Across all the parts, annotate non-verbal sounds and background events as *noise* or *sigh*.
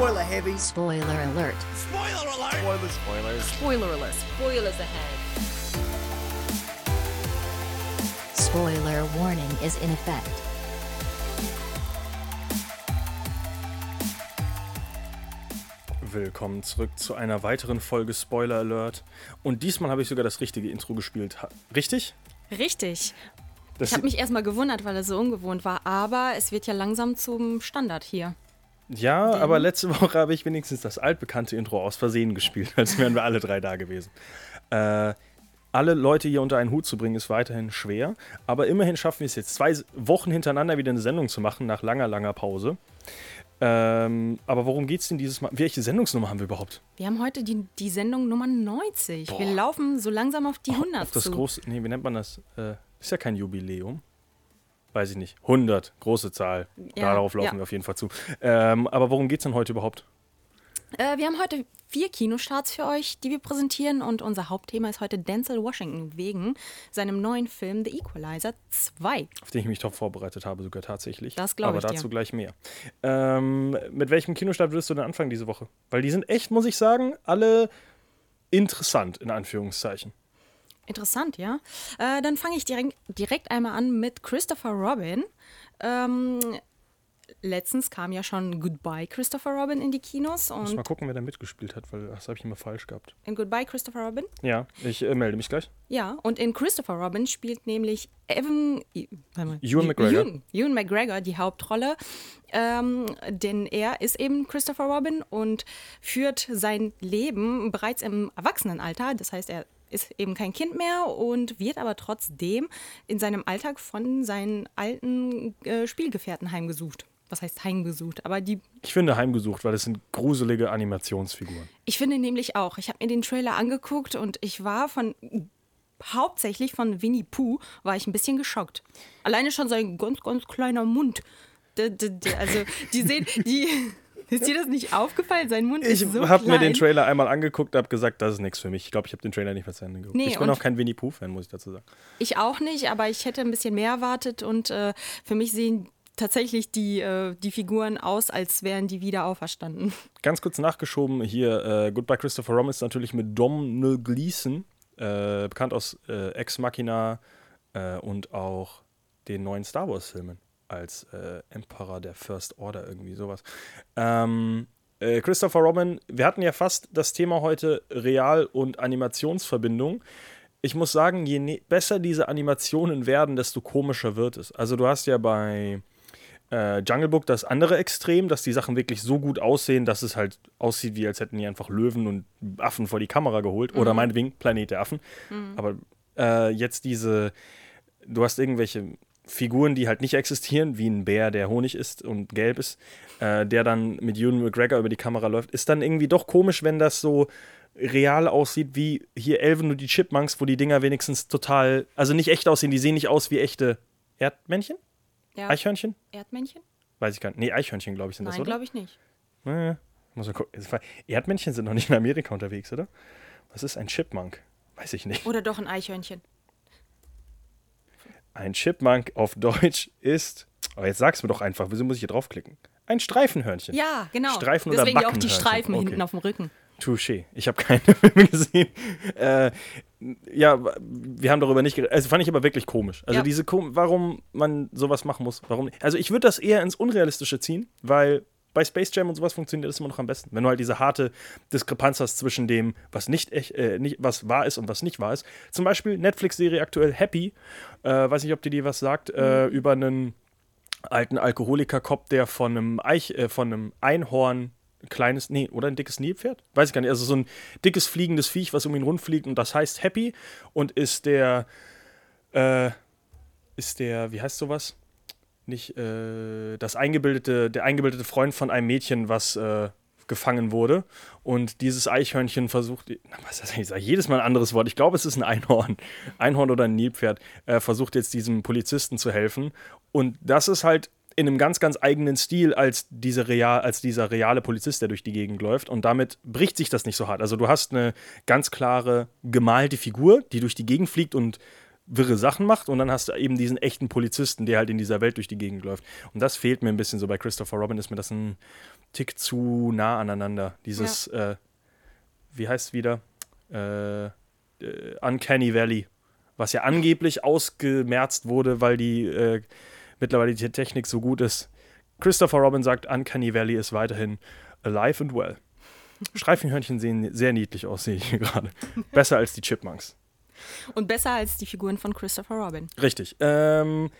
Spoiler heavy. Spoiler alert. Spoiler alert! Spoilers, spoilers. Spoiler alert. Spoilers ahead. Spoiler warning is in effect. Willkommen zurück zu einer weiteren Folge Spoiler Alert. Und diesmal habe ich sogar das richtige Intro gespielt. Richtig? Richtig. Das Ich habe mich erstmal gewundert, weil es so ungewohnt war, aber es wird ja langsam zum Standard hier. Ja, aber letzte *laughs* Woche habe ich wenigstens das altbekannte Intro aus Versehen gespielt, als wären wir alle drei da gewesen. Äh, alle Leute hier unter einen Hut zu bringen, ist weiterhin schwer. Aber immerhin schaffen wir es jetzt zwei Wochen hintereinander wieder eine Sendung zu machen, nach langer, langer Pause. Ähm, aber worum geht es denn dieses Mal? Welche Sendungsnummer haben wir überhaupt? Wir haben heute die, die Sendung Nummer 90. Wir laufen so langsam auf die 100 Auf das zu. große, nee, wie nennt man das? Äh, ist ja kein Jubiläum. Weiß ich nicht. 100, große Zahl. Ja, Darauf laufen ja. wir auf jeden Fall zu. Ähm, aber worum geht es denn heute überhaupt? Äh, wir haben heute vier Kinostarts für euch, die wir präsentieren und unser Hauptthema ist heute Denzel Washington wegen seinem neuen Film The Equalizer 2. Auf den ich mich top vorbereitet habe, sogar tatsächlich. Das glaub Aber ich dir. dazu gleich mehr. Ähm, mit welchem Kinostart würdest du denn anfangen diese Woche? Weil die sind echt, muss ich sagen, alle interessant, in Anführungszeichen. Interessant, ja. Äh, dann fange ich direkt, direkt einmal an mit Christopher Robin. Ähm, letztens kam ja schon Goodbye Christopher Robin in die Kinos Muss mal und gucken, wer da mitgespielt hat, weil das habe ich immer falsch gehabt. in Goodbye Christopher Robin. Ja, ich äh, melde mich gleich. Ja, und in Christopher Robin spielt nämlich Evan mal, Ewan Ew- McGregor. Ewan, Ewan McGregor die Hauptrolle, ähm, denn er ist eben Christopher Robin und führt sein Leben bereits im Erwachsenenalter. Das heißt, er ist eben kein Kind mehr und wird aber trotzdem in seinem Alltag von seinen alten äh, Spielgefährten heimgesucht. Was heißt heimgesucht? Aber die Ich finde heimgesucht, weil es sind gruselige Animationsfiguren. ich finde nämlich auch. Ich habe mir den Trailer angeguckt und ich war von hauptsächlich von Winnie Pooh war ich ein bisschen geschockt. Alleine schon sein ganz ganz kleiner Mund. Also die sehen die *laughs* ist dir das nicht aufgefallen? Sein Mund Ich ist so habe mir den. Trailer einmal angeguckt, habe gesagt, das ist nichts für mich. Ich glaube, ich habe den Trailer nicht mehr zu Ende geguckt. Nee, ich bin auch kein Winnie Pooh-Fan, muss ich dazu sagen. Ich auch nicht, aber ich hätte ein bisschen mehr erwartet und äh, für mich sehen tatsächlich die, äh, die Figuren aus, als wären die wieder auferstanden. *laughs* Ganz kurz nachgeschoben hier, äh, Goodbye Christopher Robin ist natürlich mit Domhnall Gleeson, äh, bekannt aus äh, Ex Machina äh, und auch den neuen Star Wars-Filmen als äh, Emperor der First Order, irgendwie sowas. Ähm, äh, Christopher Robin, wir hatten ja fast das Thema heute Real- und Animationsverbindung. Ich muss sagen, je ne besser diese Animationen werden, desto komischer wird es. Also du hast ja bei äh, Jungle Book das andere Extrem, dass die Sachen wirklich so gut aussehen, dass es halt aussieht, wie als hätten die einfach Löwen und Affen vor die Kamera geholt. Oder meinetwegen Planet der Affen. Aber äh, jetzt diese, du hast irgendwelche Figuren, die halt nicht existieren, wie ein Bär, der Honig isst und gelb ist, äh, der dann mit Ewan McGregor über die Kamera läuft, ist dann irgendwie doch komisch, wenn das so real aussieht wie hier Elven und die Chipmunks, wo die Dinger wenigstens total, also nicht echt aussehen, die sehen nicht aus wie echte Erdmännchen? Ja. Eichhörnchen? Erdmännchen? Weiß ich gar nicht. Nee, Eichhörnchen, glaube ich, sind das, Nein, oder? glaube ich nicht. Äh, muss mal gucken. Erdmännchen sind noch nicht in Amerika unterwegs, oder? Was ist ein Chipmunk? Weiß ich nicht. Oder doch ein Eichhörnchen. Ein Chipmunk auf Deutsch ist. Oh, jetzt sag's mir doch einfach. Wieso muss ich hier draufklicken? Ein Streifenhörnchen. Ja, genau. Streifen oder Deswegen auch die. Streifen Okay. hinten auf dem Rücken. Touché. Ich habe keine *laughs* Filme gesehen. Äh, ja, wir haben darüber nicht geredet. Also fand ich aber wirklich komisch. Also Ja. diese, Kom warum man sowas machen muss. Warum? Also ich würde das eher ins Unrealistische ziehen, weil bei Space Jam und sowas funktioniert das immer noch am besten. Wenn du halt diese harte Diskrepanz hast zwischen dem, was nicht, echt, äh, nicht was wahr ist und was nicht wahr ist. Zum Beispiel Netflix-Serie aktuell Happy. Äh, weiß nicht, ob dir die was sagt. Äh, über einen alten Alkoholiker-Cop, der von einem, Eich, äh, von einem Einhorn ein kleines, nee, oder ein dickes Nilpferd? Weiß ich gar nicht. Also so ein dickes fliegendes Viech, was um ihn rundfliegt und das heißt Happy und ist der, äh, ist der, wie heißt sowas? Nicht, äh, das eingebildete, der eingebildete Freund von einem Mädchen, was äh, gefangen wurde. Und dieses Eichhörnchen versucht, was ist das? Ich sage jedes Mal ein anderes Wort. Ich glaube, es ist ein Einhorn. *laughs* Einhorn oder ein Nilpferd. Äh, versucht jetzt diesem Polizisten zu helfen. Und das ist halt in einem ganz, ganz eigenen Stil als, diese real, als dieser reale Polizist, der durch die Gegend läuft. Und damit bricht sich das nicht so hart. Also du hast eine ganz klare gemalte Figur, die durch die Gegend fliegt und wirre Sachen macht und dann hast du eben diesen echten Polizisten, der halt in dieser Welt durch die Gegend läuft. Und das fehlt mir ein bisschen so bei Christopher Robin, ist mir das ein Tick zu nah aneinander. Dieses, äh, wie heißt es wieder? Äh, äh, Uncanny Valley. Was ja angeblich ausgemerzt wurde, weil die äh, mittlerweile die Technik so gut ist. Christopher Robin sagt, Uncanny Valley ist weiterhin alive and well. Streifenhörnchen sehen sehr niedlich aus, sehe ich hier gerade. Besser als die Chipmunks. Und besser als die Figuren von Christopher Robin. Richtig. Ähm,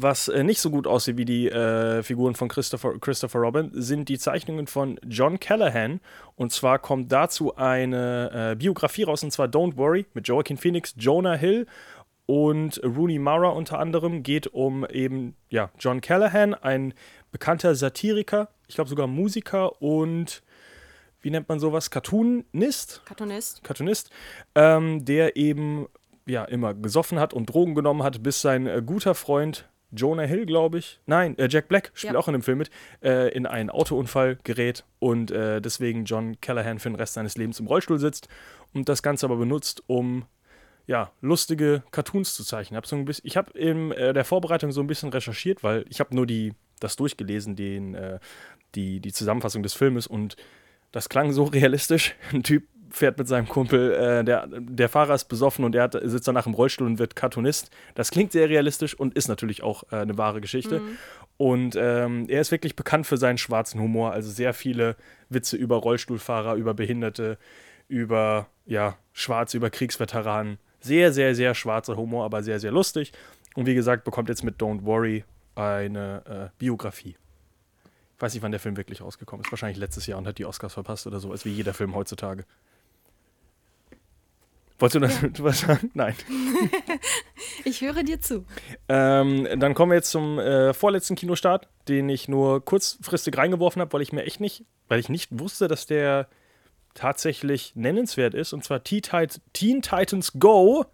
was äh, nicht so gut aussieht wie die äh, Figuren von Christopher, Christopher Robin, sind die Zeichnungen von John Callahan. Und zwar kommt dazu eine äh, Biografie raus, und zwar Don't Worry mit Joaquin Phoenix, Jonah Hill und Rooney Mara unter anderem. Geht um eben ja, John Callahan, ein bekannter Satiriker, ich glaube sogar Musiker und wie nennt man sowas? Cartoonist? Cartoonist. Cartoonist, ähm, der eben ja immer gesoffen hat und Drogen genommen hat, bis sein äh, guter Freund Jonah Hill, glaube ich, nein, äh, Jack Black spielt Ja. auch in dem Film mit, äh, in einen Autounfall gerät und äh, deswegen John Callahan für den Rest seines Lebens im Rollstuhl sitzt und das Ganze aber benutzt, um ja, lustige Cartoons zu zeichnen. Hab so ein bisschen, ich habe in äh, der Vorbereitung so ein bisschen recherchiert, weil ich habe nur die, das durchgelesen, den, äh, die, die Zusammenfassung des Filmes und das klang so realistisch. *laughs* Ein Typ fährt mit seinem Kumpel, äh, der, der Fahrer ist besoffen und er hat, sitzt danach im Rollstuhl und wird Cartoonist. Das klingt sehr realistisch und ist natürlich auch äh, eine wahre Geschichte. Und ähm, er ist wirklich bekannt für seinen schwarzen Humor, also sehr viele Witze über Rollstuhlfahrer, über Behinderte, über ja, Schwarze, über Kriegsveteranen. Sehr, sehr, sehr schwarzer Humor, aber sehr, sehr lustig. Und wie gesagt, bekommt jetzt mit Don't Worry eine äh, Biografie. Weiß nicht, wann der Film wirklich rausgekommen ist. Wahrscheinlich letztes Jahr und hat die Oscars verpasst oder so, als wie jeder Film heutzutage. Wolltest du das *laughs* du was sagen? Nein. *laughs* Ich höre dir zu. Ähm, dann kommen wir jetzt zum äh, vorletzten Kinostart, den ich nur kurzfristig reingeworfen habe, weil ich mir echt nicht, weil ich nicht wusste, dass der tatsächlich nennenswert ist. Und zwar Teen Titans Go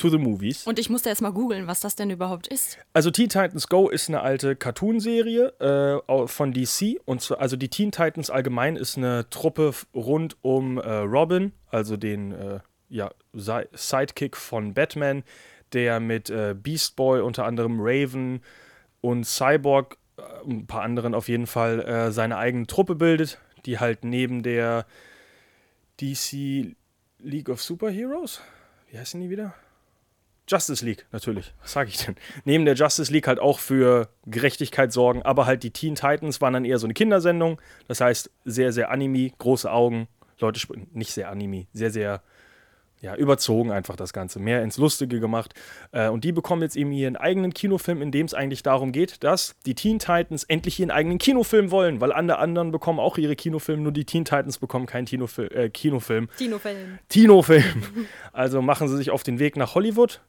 to the Movies. Und ich musste erst mal googeln, was das denn überhaupt ist. Also Teen Titans Go ist eine alte Cartoonserie äh, von DC. Und zwar, also die Teen Titans allgemein ist eine Truppe rund um äh, Robin, also den äh, ja, Si- Sidekick von Batman, der mit äh, Beast Boy unter anderem Raven und Cyborg, äh, ein paar anderen auf jeden Fall, äh, seine eigene Truppe bildet, die halt neben der DC League of Superheroes, wie heißen die wieder? Justice League, natürlich. Was sage ich denn? Neben der Justice League halt auch für Gerechtigkeit sorgen, aber halt die Teen Titans waren dann eher so eine Kindersendung. Das heißt, sehr, sehr Anime, große Augen. Leute nicht sehr Anime, sehr, sehr ja, überzogen einfach das Ganze, mehr ins Lustige gemacht. Äh, und die bekommen jetzt eben ihren eigenen Kinofilm, in dem es eigentlich darum geht, dass die Teen Titans endlich ihren eigenen Kinofilm wollen, weil alle anderen bekommen auch ihre Kinofilme, nur die Teen Titans bekommen keinen Tinofil äh, Kinofilm. Dino-Film. Tino-Film. *laughs* Also machen sie sich auf den Weg nach Hollywood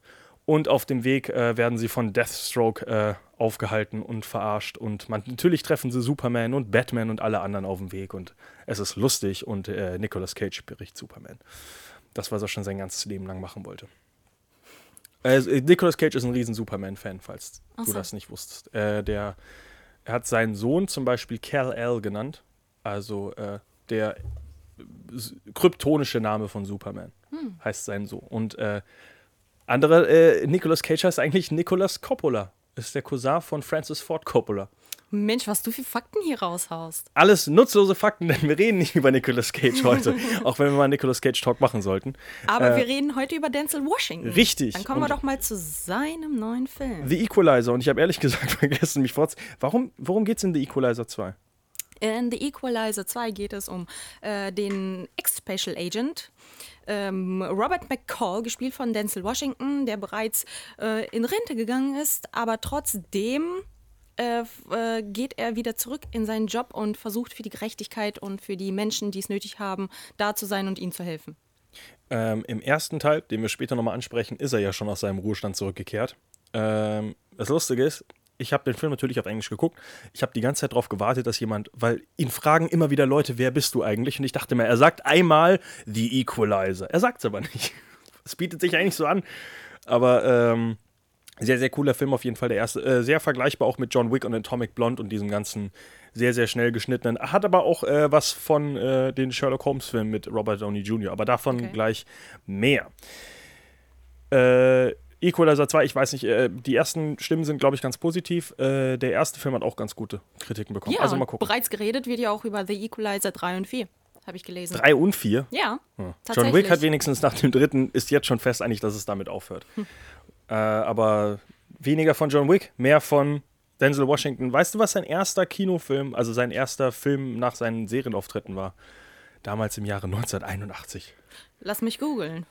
und auf dem Weg äh, werden sie von Deathstroke äh, aufgehalten und verarscht. Und man, natürlich treffen sie Superman und Batman und alle anderen auf dem Weg und es ist lustig und äh, Nicolas Cage spricht Superman. Das, was er schon sein ganzes Leben lang machen wollte. Also, äh, Nicolas Cage ist ein riesen Superman-Fan, falls Ach du so. das nicht wusstest. Äh, der, er hat seinen Sohn zum Beispiel Kal-El genannt. Also äh, der kryptonische Name von Superman heißt sein so. Und äh, andere, äh, Nicolas Cage heißt eigentlich Nicolas Coppola. Ist der Cousin von Francis Ford Coppola. Mensch, was du für Fakten hier raushaust. Alles nutzlose Fakten, *laughs* denn wir reden nicht über Nicolas Cage heute. *laughs* auch wenn wir mal einen Nicolas Cage Talk machen sollten. Aber Äh, wir reden heute über Denzel Washington. Richtig. Dann kommen wir doch mal zu seinem neuen Film. The Equalizer. Und ich habe ehrlich gesagt *laughs* vergessen, mich vorzu... Warum, worum geht es in The Equalizer 2? In The Equalizer 2 geht es um äh, den Ex-Special Agent ähm, Robert McCall, gespielt von Denzel Washington, der bereits äh, in Rente gegangen ist, aber trotzdem äh, äh, geht er wieder zurück in seinen Job und versucht für die Gerechtigkeit und für die Menschen, die es nötig haben, da zu sein und ihnen zu helfen. Ähm, Im ersten Teil, den wir später nochmal ansprechen, ist er ja schon aus seinem Ruhestand zurückgekehrt. Ähm, das Lustige ist, ich habe den Film natürlich auf Englisch geguckt. Ich habe die ganze Zeit darauf gewartet, dass jemand, weil ihn fragen immer wieder Leute, wer bist du eigentlich? Und ich dachte mir, er sagt einmal The Equalizer. Er sagt es aber nicht. *laughs* Es bietet sich eigentlich so an. Aber ähm, sehr, sehr cooler Film auf jeden Fall. Der erste, äh, sehr vergleichbar auch mit John Wick und Atomic Blonde und diesem ganzen sehr, sehr schnell geschnittenen. Hat aber auch äh, was von äh, den Sherlock Holmes-Filmen mit Robert Downey Jr., aber davon Okay. gleich mehr. Äh, Equalizer 2, ich weiß nicht, äh, die ersten Stimmen sind, glaube ich, ganz positiv. Äh, der erste Film hat auch ganz gute Kritiken bekommen. Ja, also mal gucken. bereits geredet wird ja auch über The Equalizer 3 und 4, habe ich gelesen. Drei und vier. Ja, John tatsächlich. Wick hat wenigstens nach dem dritten, ist jetzt schon fest eigentlich, dass es damit aufhört. Hm. Äh, aber weniger von John Wick, mehr von Denzel Washington. Weißt du, was sein erster Kinofilm, also sein erster Film nach seinen Serienauftritten war? Damals im Jahre 1981. Lass mich googeln.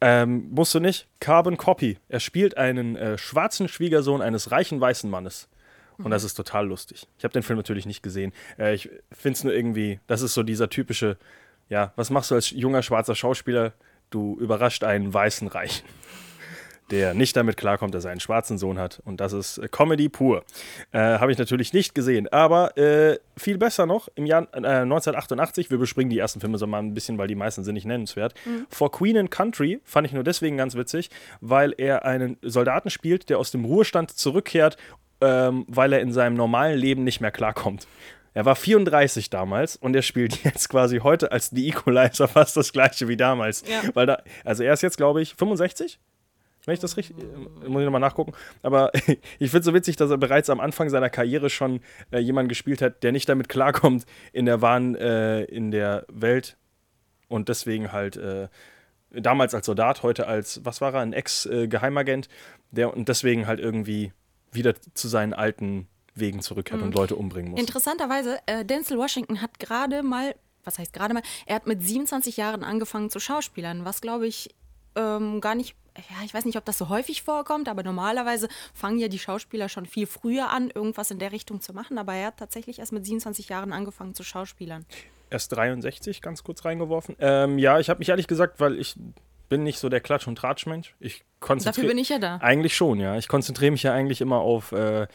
Ähm, musst du nicht. Carbon Copy. Er spielt einen äh, schwarzen Schwiegersohn eines reichen weißen Mannes. Und das ist total lustig. Ich habe den Film natürlich nicht gesehen. Äh, ich finde es nur irgendwie, das ist so dieser typische, ja, was machst du als junger schwarzer Schauspieler? Du überrascht einen weißen Reichen, der nicht damit klarkommt, dass er einen schwarzen Sohn hat. Und das ist äh, Comedy pur. Äh, habe ich natürlich nicht gesehen. Aber äh, viel besser noch, im Jahr äh, 1988, wir bespringen die ersten Filme so mal ein bisschen, weil die meisten sind nicht nennenswert. For Queen and Country fand ich nur deswegen ganz witzig, weil er einen Soldaten spielt, der aus dem Ruhestand zurückkehrt, ähm, weil er in seinem normalen Leben nicht mehr klarkommt. Er war 34 damals und er spielt *laughs* jetzt quasi heute als The Equalizer fast das gleiche wie damals. Ja. Weil da, also er ist jetzt, glaube ich, 65? Wenn ich das richtig, äh, muss ich nochmal nachgucken. Aber *laughs* ich finde es so witzig, dass er bereits am Anfang seiner Karriere schon äh, jemanden gespielt hat, der nicht damit klarkommt in der wahren, äh, in der Welt und deswegen halt äh, damals als Soldat, heute als, was war er, ein Ex-Geheimagent, der und deswegen halt irgendwie wieder zu seinen alten Wegen zurückkehrt und Leute umbringen muss. Interessanterweise, äh, Denzel Washington hat gerade mal, was heißt gerade mal, er hat mit 27 Jahren angefangen zu schauspielern, was glaube ich ähm, gar nicht, ja, ich weiß nicht, ob das so häufig vorkommt, aber normalerweise fangen ja die Schauspieler schon viel früher an, irgendwas in der Richtung zu machen, aber er hat tatsächlich erst mit 27 Jahren angefangen zu schauspielern. erst 63 ganz kurz reingeworfen. Ähm, ja, ich habe mich ehrlich gesagt, weil ich bin nicht so der Klatsch- und Tratschmensch. Ich konzentriere Dafür bin ich ja da. Eigentlich schon, ja. Ich konzentriere mich ja eigentlich immer auf äh,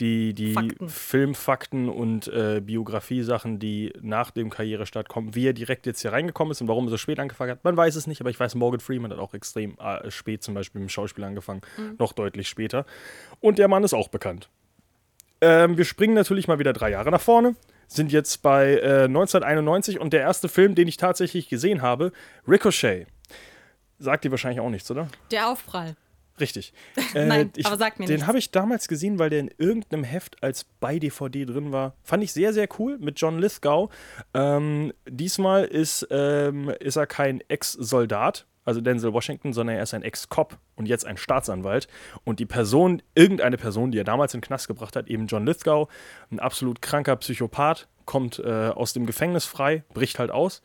die, die Fakten. Filmfakten und äh, Biografie-Sachen, die nach dem Karrierestart kommen. Wie er direkt jetzt hier reingekommen ist und warum er so spät angefangen hat, man weiß es nicht, aber ich weiß, Morgan Freeman hat auch extrem äh, spät zum Beispiel mit dem Schauspiel angefangen. Noch deutlich später. Und der Mann ist auch bekannt. Ähm, wir springen natürlich mal wieder drei Jahre nach vorne, sind jetzt bei äh, 1991 und der erste Film, den ich tatsächlich gesehen habe, Ricochet. Sagt dir wahrscheinlich auch nichts, oder? Der Aufprall. Richtig. *laughs* Nein, ich, aber sagt mir Den habe ich damals gesehen, weil der in irgendeinem Heft als bei DVD drin war. Fand ich sehr, sehr cool mit John Lithgow. Ähm, diesmal ist, ähm, ist er kein Ex-Soldat, also Denzel Washington, sondern er ist ein Ex-Cop und jetzt ein Staatsanwalt. Und die Person, irgendeine Person, die er damals in den Knast gebracht hat, eben John Lithgow, ein absolut kranker Psychopath, kommt äh, aus dem Gefängnis frei, bricht halt aus.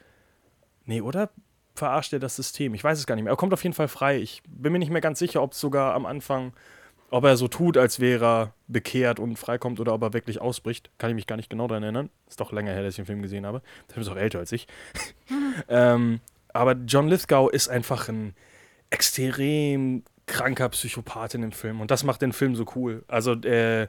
Nee, oder? Verarscht er das System? Ich weiß es gar nicht mehr. Er kommt auf jeden Fall frei. Ich bin mir nicht mehr ganz sicher, ob es sogar am Anfang, ob er so tut, als wäre er bekehrt und freikommt oder ob er wirklich ausbricht. Kann ich mich gar nicht genau daran erinnern. Ist doch länger her, dass ich den Film gesehen habe. Der Film ist auch älter als ich. *laughs* ähm, aber John Lithgow ist einfach ein extrem kranker Psychopath in dem Film. Und das macht den Film so cool. Also, äh,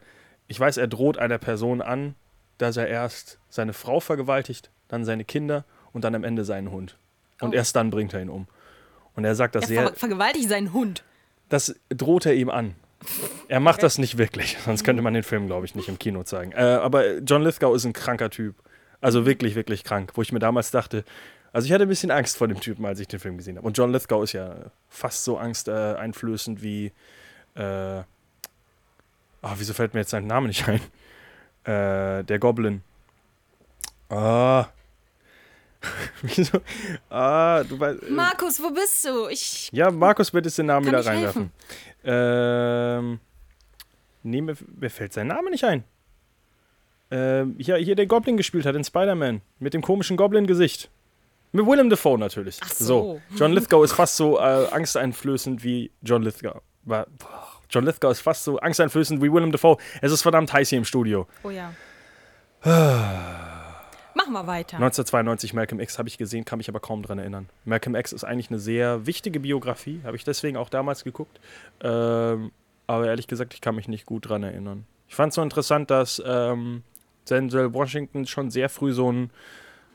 ich weiß, er droht einer Person an, dass er erst seine Frau vergewaltigt, dann seine Kinder und dann am Ende seinen Hund. Und Oh. erst dann bringt er ihn um. Und er sagt das Er sehr, ver vergewaltigt seinen Hund. das droht er ihm an. Er macht das nicht wirklich, *laughs* sonst könnte man den Film, glaube ich, nicht im Kino zeigen. Äh, aber John Lithgow ist ein kranker Typ. Also wirklich, wirklich krank. Wo ich mir damals dachte, also ich hatte ein bisschen Angst vor dem Typen, als ich den Film gesehen habe. Und John Lithgow ist ja fast so angsteinflößend wie. Äh, oh, wieso fällt mir jetzt sein Name nicht ein? Äh, der Goblin. Ah. *laughs* wieso? Ah, du weißt. Markus, wo bist du? Ich. Ja, Markus, bitte den Namen wieder reinwerfen. Ähm, nee, mir, mir fällt sein Name nicht ein. Ähm, hier, hier der Goblin gespielt hat in Spider-Man. Mit dem komischen Goblin-Gesicht. Mit Willem Dafoe natürlich. Ach so. John Lithgow ist fast so äh, angsteinflößend wie John Lithgow. Boah, John Lithgow ist fast so angsteinflößend wie Willem Dafoe. Es ist verdammt heiß hier im Studio. Oh ja. *sighs* Machen wir weiter. 1992 Malcolm X habe ich gesehen, kann mich aber kaum dran erinnern. Malcolm X ist eigentlich eine sehr wichtige Biografie, habe ich deswegen auch damals geguckt. Ähm, aber ehrlich gesagt, ich kann mich nicht gut dran erinnern. Ich fand es so interessant, dass ähm, Denzel Washington schon sehr früh so eine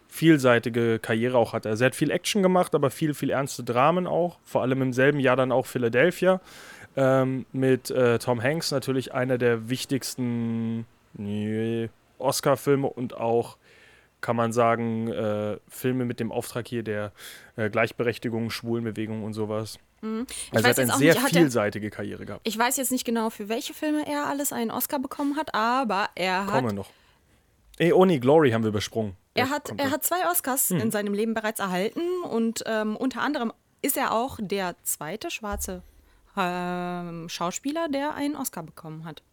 vielseitige Karriere auch hatte. Also er hat viel Action gemacht, aber viel, viel ernste Dramen auch. Vor allem im selben Jahr dann auch Philadelphia. Ähm, mit äh, Tom Hanks natürlich einer der wichtigsten nee, Oscar-Filme und auch kann man sagen, äh, Filme mit dem Auftrag hier der äh, Gleichberechtigung, Schwulenbewegung und sowas. Mhm. Also er hat eine sehr nicht, hat er- vielseitige Karriere gehabt. Ich weiß jetzt nicht genau, für welche Filme er alles einen Oscar bekommen hat, aber er hat, Komme noch. Ey, Oni Glory haben wir übersprungen. Er hat, er hat zwei Oscars in seinem Leben bereits erhalten und ähm, unter anderem ist er auch der zweite schwarze ähm, Schauspieler, der einen Oscar bekommen hat.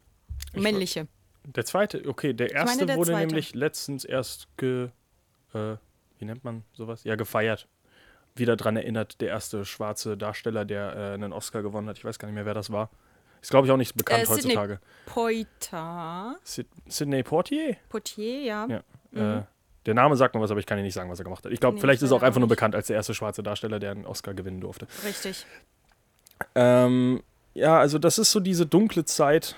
Männliche. Der zweite, okay, der erste der wurde zweite. nämlich letztens erst ge. Äh, wie nennt man sowas? Ja, gefeiert. Wieder dran erinnert, der erste schwarze Darsteller, der äh, einen Oscar gewonnen hat. Ich weiß gar nicht mehr, wer das war. Ist, glaube ich, auch nicht bekannt Äh, heutzutage. Poitier. Sid Sidney Portier? Poitier, ja. Ja. Äh, der Name sagt mir was, aber ich kann Ihnen nicht sagen, was er gemacht hat. Ich glaube, Nee, vielleicht ich ist er auch einfach nur bekannt als der erste schwarze Darsteller, der einen Oscar gewinnen durfte. Richtig. Ähm, ja, also das ist so diese dunkle Zeit,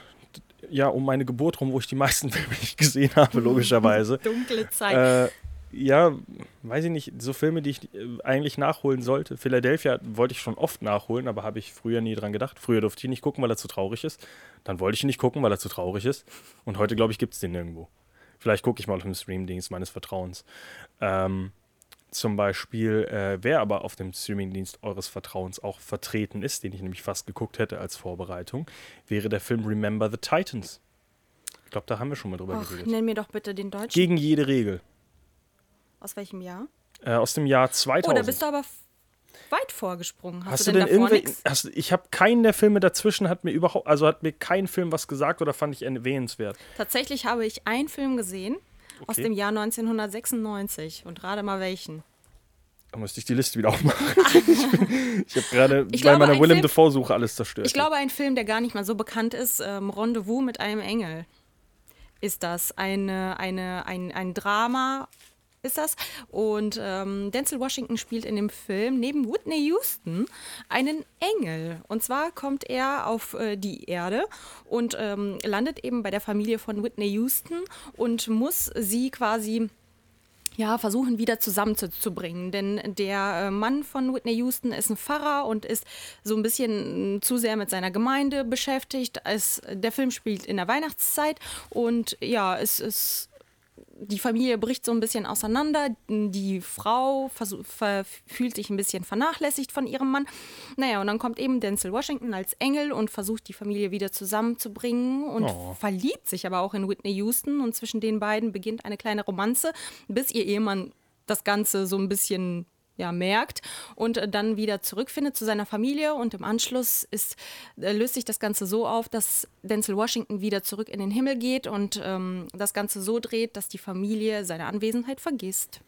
ja, um meine Geburt rum, wo ich die meisten *laughs* Filme nicht gesehen habe, logischerweise. *laughs* Dunkle Zeit. äh, ja, weiß ich nicht, so Filme, die ich äh, eigentlich nachholen sollte. Philadelphia wollte ich schon oft nachholen, aber habe ich früher nie dran gedacht. Früher durfte ich ihn nicht gucken, weil er zu traurig ist. Dann wollte ich ihn nicht gucken, weil er zu traurig ist. Und heute, glaube ich, gibt es den nirgendwo. Vielleicht gucke ich mal auf dem Streamdienst meines Vertrauens. Ähm, zum Beispiel, äh, wer aber auf dem Streamingdienst eures Vertrauens auch vertreten ist, den ich nämlich fast geguckt hätte als Vorbereitung, wäre der Film Remember the Titans. Ich glaube, da haben wir schon mal drüber Och, geredet. nenn mir doch bitte den Deutschen. Gegen jede Regel. Aus welchem Jahr? Äh, aus dem Jahr 2000. Oh, da bist du aber weit vorgesprungen. Hast, Hast du denn denn irgendwie. Hast, ich habe keinen der Filme dazwischen, hat mir überhaupt, also hat mir kein Film was gesagt oder fand ich erwähnenswert. Tatsächlich habe ich einen Film gesehen aus Okay. dem Jahr 1996 und gerade mal welchen. Da müsste ich die Liste wieder aufmachen. *laughs* ich habe gerade bei glaube, meiner ein Willem Dafoe-Suche alles zerstört. Ich glaube, ein Film, der gar nicht mal so bekannt ist, ähm, Rendezvous mit einem Engel, ist das. Eine, eine, ein, ein Drama ist das. Und ähm, Denzel Washington spielt in dem Film neben Whitney Houston einen Engel. Und zwar kommt er auf äh, die Erde und ähm, landet eben bei der Familie von Whitney Houston und muss sie quasi ja, versuchen wieder zusammenzubringen. Denn der äh, Mann von Whitney Houston ist ein Pfarrer und ist so ein bisschen mm, zu sehr mit seiner Gemeinde beschäftigt. Es, der Film spielt in der Weihnachtszeit und ja, es ist. Die Familie bricht so ein bisschen auseinander. Die Frau fühlt sich ein bisschen vernachlässigt von ihrem Mann. Naja, und dann kommt eben Denzel Washington als Engel und versucht, die Familie wieder zusammenzubringen und Oh. verliebt sich aber auch in Whitney Houston und zwischen den beiden beginnt eine kleine Romanze, bis ihr Ehemann das Ganze so ein bisschen ja, merkt und äh, dann wieder zurückfindet zu seiner Familie und im Anschluss ist, äh, löst sich das Ganze so auf, dass Denzel Washington wieder zurück in den Himmel geht und ähm, das Ganze so dreht, dass die Familie seine Anwesenheit vergisst.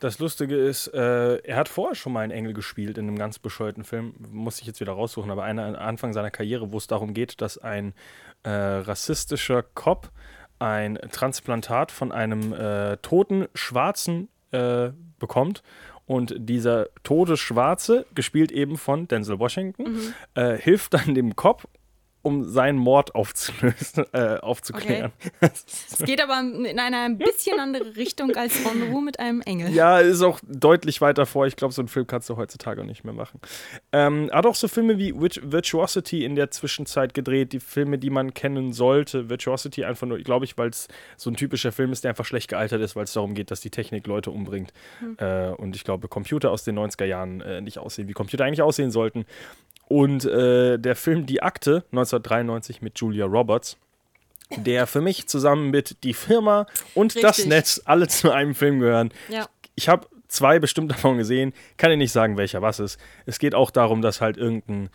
Das Lustige ist, äh, er hat vorher schon mal einen Engel gespielt in einem ganz bescheuerten Film. Muss ich jetzt wieder raussuchen, aber einer Anfang seiner Karriere, wo es darum geht, dass ein äh, rassistischer Cop ein Transplantat von einem äh, toten Schwarzen äh, bekommt. Und dieser tote Schwarze, gespielt eben von Denzel Washington, äh, hilft dann dem Cop, um seinen Mord aufzulösen, äh, aufzuklären. Es geht aber in eine ein bisschen andere Richtung als Rendezvous mit einem Engel. Ja, ist auch deutlich weiter vor. Ich glaube, so einen Film kannst du heutzutage auch nicht mehr machen. Ähm, hat auch so Filme wie Virtu- Virtuosity in der Zwischenzeit gedreht, die Filme, die man kennen sollte. Virtuosity einfach nur, glaube ich, weil es so ein typischer Film ist, der einfach schlecht gealtert ist, weil es darum geht, dass die Technik Leute umbringt. Äh, und ich glaube, Computer aus den 90er Jahren äh, nicht aussehen, wie Computer eigentlich aussehen sollten. Und äh, der Film Die Akte 1993 mit Julia Roberts, der für mich zusammen mit Die Firma und das Richtig. Netz alle zu einem Film gehören. Ja. Ich habe zwei bestimmt davon gesehen, kann ich nicht sagen, welcher was ist. Es geht auch darum, dass halt irgendein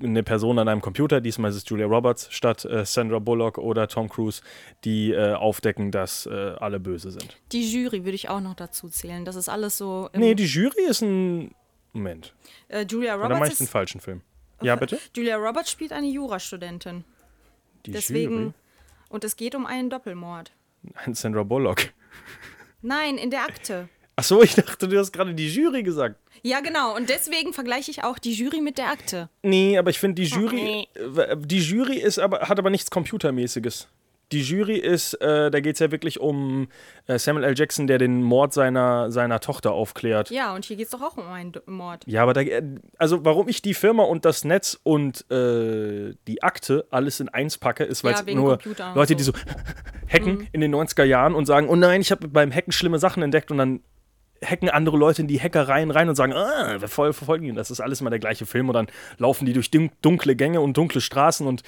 eine Person an einem Computer, diesmal ist es Julia Roberts statt äh, Sandra Bullock oder Tom Cruise, die äh, aufdecken, dass äh, alle böse sind. Die Jury würde ich auch noch dazu zählen. Das ist alles so. Nee, die Jury ist ein. Moment. äh, Julia Oder mache Roberts ich den falschen Film? Ja, bitte? Julia Roberts spielt eine Jurastudentin. Die Deswegen. Jury. Und es geht um einen Doppelmord. Nein, Sandra Bullock. Nein, in der Akte. Achso, ich dachte, du hast gerade die Jury gesagt. Ja, genau. Und deswegen vergleiche ich auch die Jury mit der Akte. Nee, aber ich finde, die Jury. äh, Die Jury ist aber, hat aber nichts Computermäßiges. Die Jury ist, äh, da geht es ja wirklich um äh, Samuel L. Jackson, der den Mord seiner, seiner Tochter aufklärt. Ja, und hier geht es doch auch um einen Mord. Ja, aber da, äh, also warum ich die Firma und das Netz und äh, die Akte alles in eins packe, ist, weil Ja, es wegen nur Leute, die so. so *laughs* hacken in den 90er Jahren und sagen, oh nein, ich habe beim Hacken schlimme Sachen entdeckt und dann hacken andere Leute in die Hackereien rein und sagen, ah, wir verfolgen ihn. Das ist alles mal der gleiche Film. Und dann laufen die durch dun- dunkle Gänge und dunkle Straßen und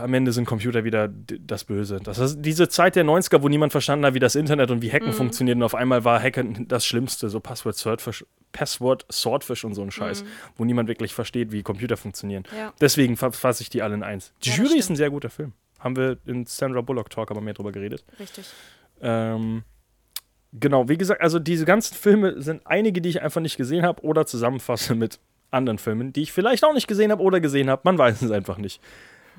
am Ende sind Computer wieder das Böse. Das ist diese Zeit der 90er, wo niemand verstanden hat, wie das Internet und wie Hacken funktioniert. Und auf einmal war Hacken das Schlimmste, so Passwort Swordfish, Passwort Swordfish und so ein Scheiß, wo niemand wirklich versteht, wie Computer funktionieren. Ja. Deswegen fa- fasse ich die alle in eins. Die Ja, Jury ist ein sehr guter Film. Haben wir in Sandra Bullock Talk aber mehr drüber geredet. Richtig. Ähm, genau, wie gesagt, also diese ganzen Filme sind einige, die ich einfach nicht gesehen habe oder zusammenfasse mit anderen Filmen, die ich vielleicht auch nicht gesehen habe oder gesehen habe. Man weiß es einfach nicht.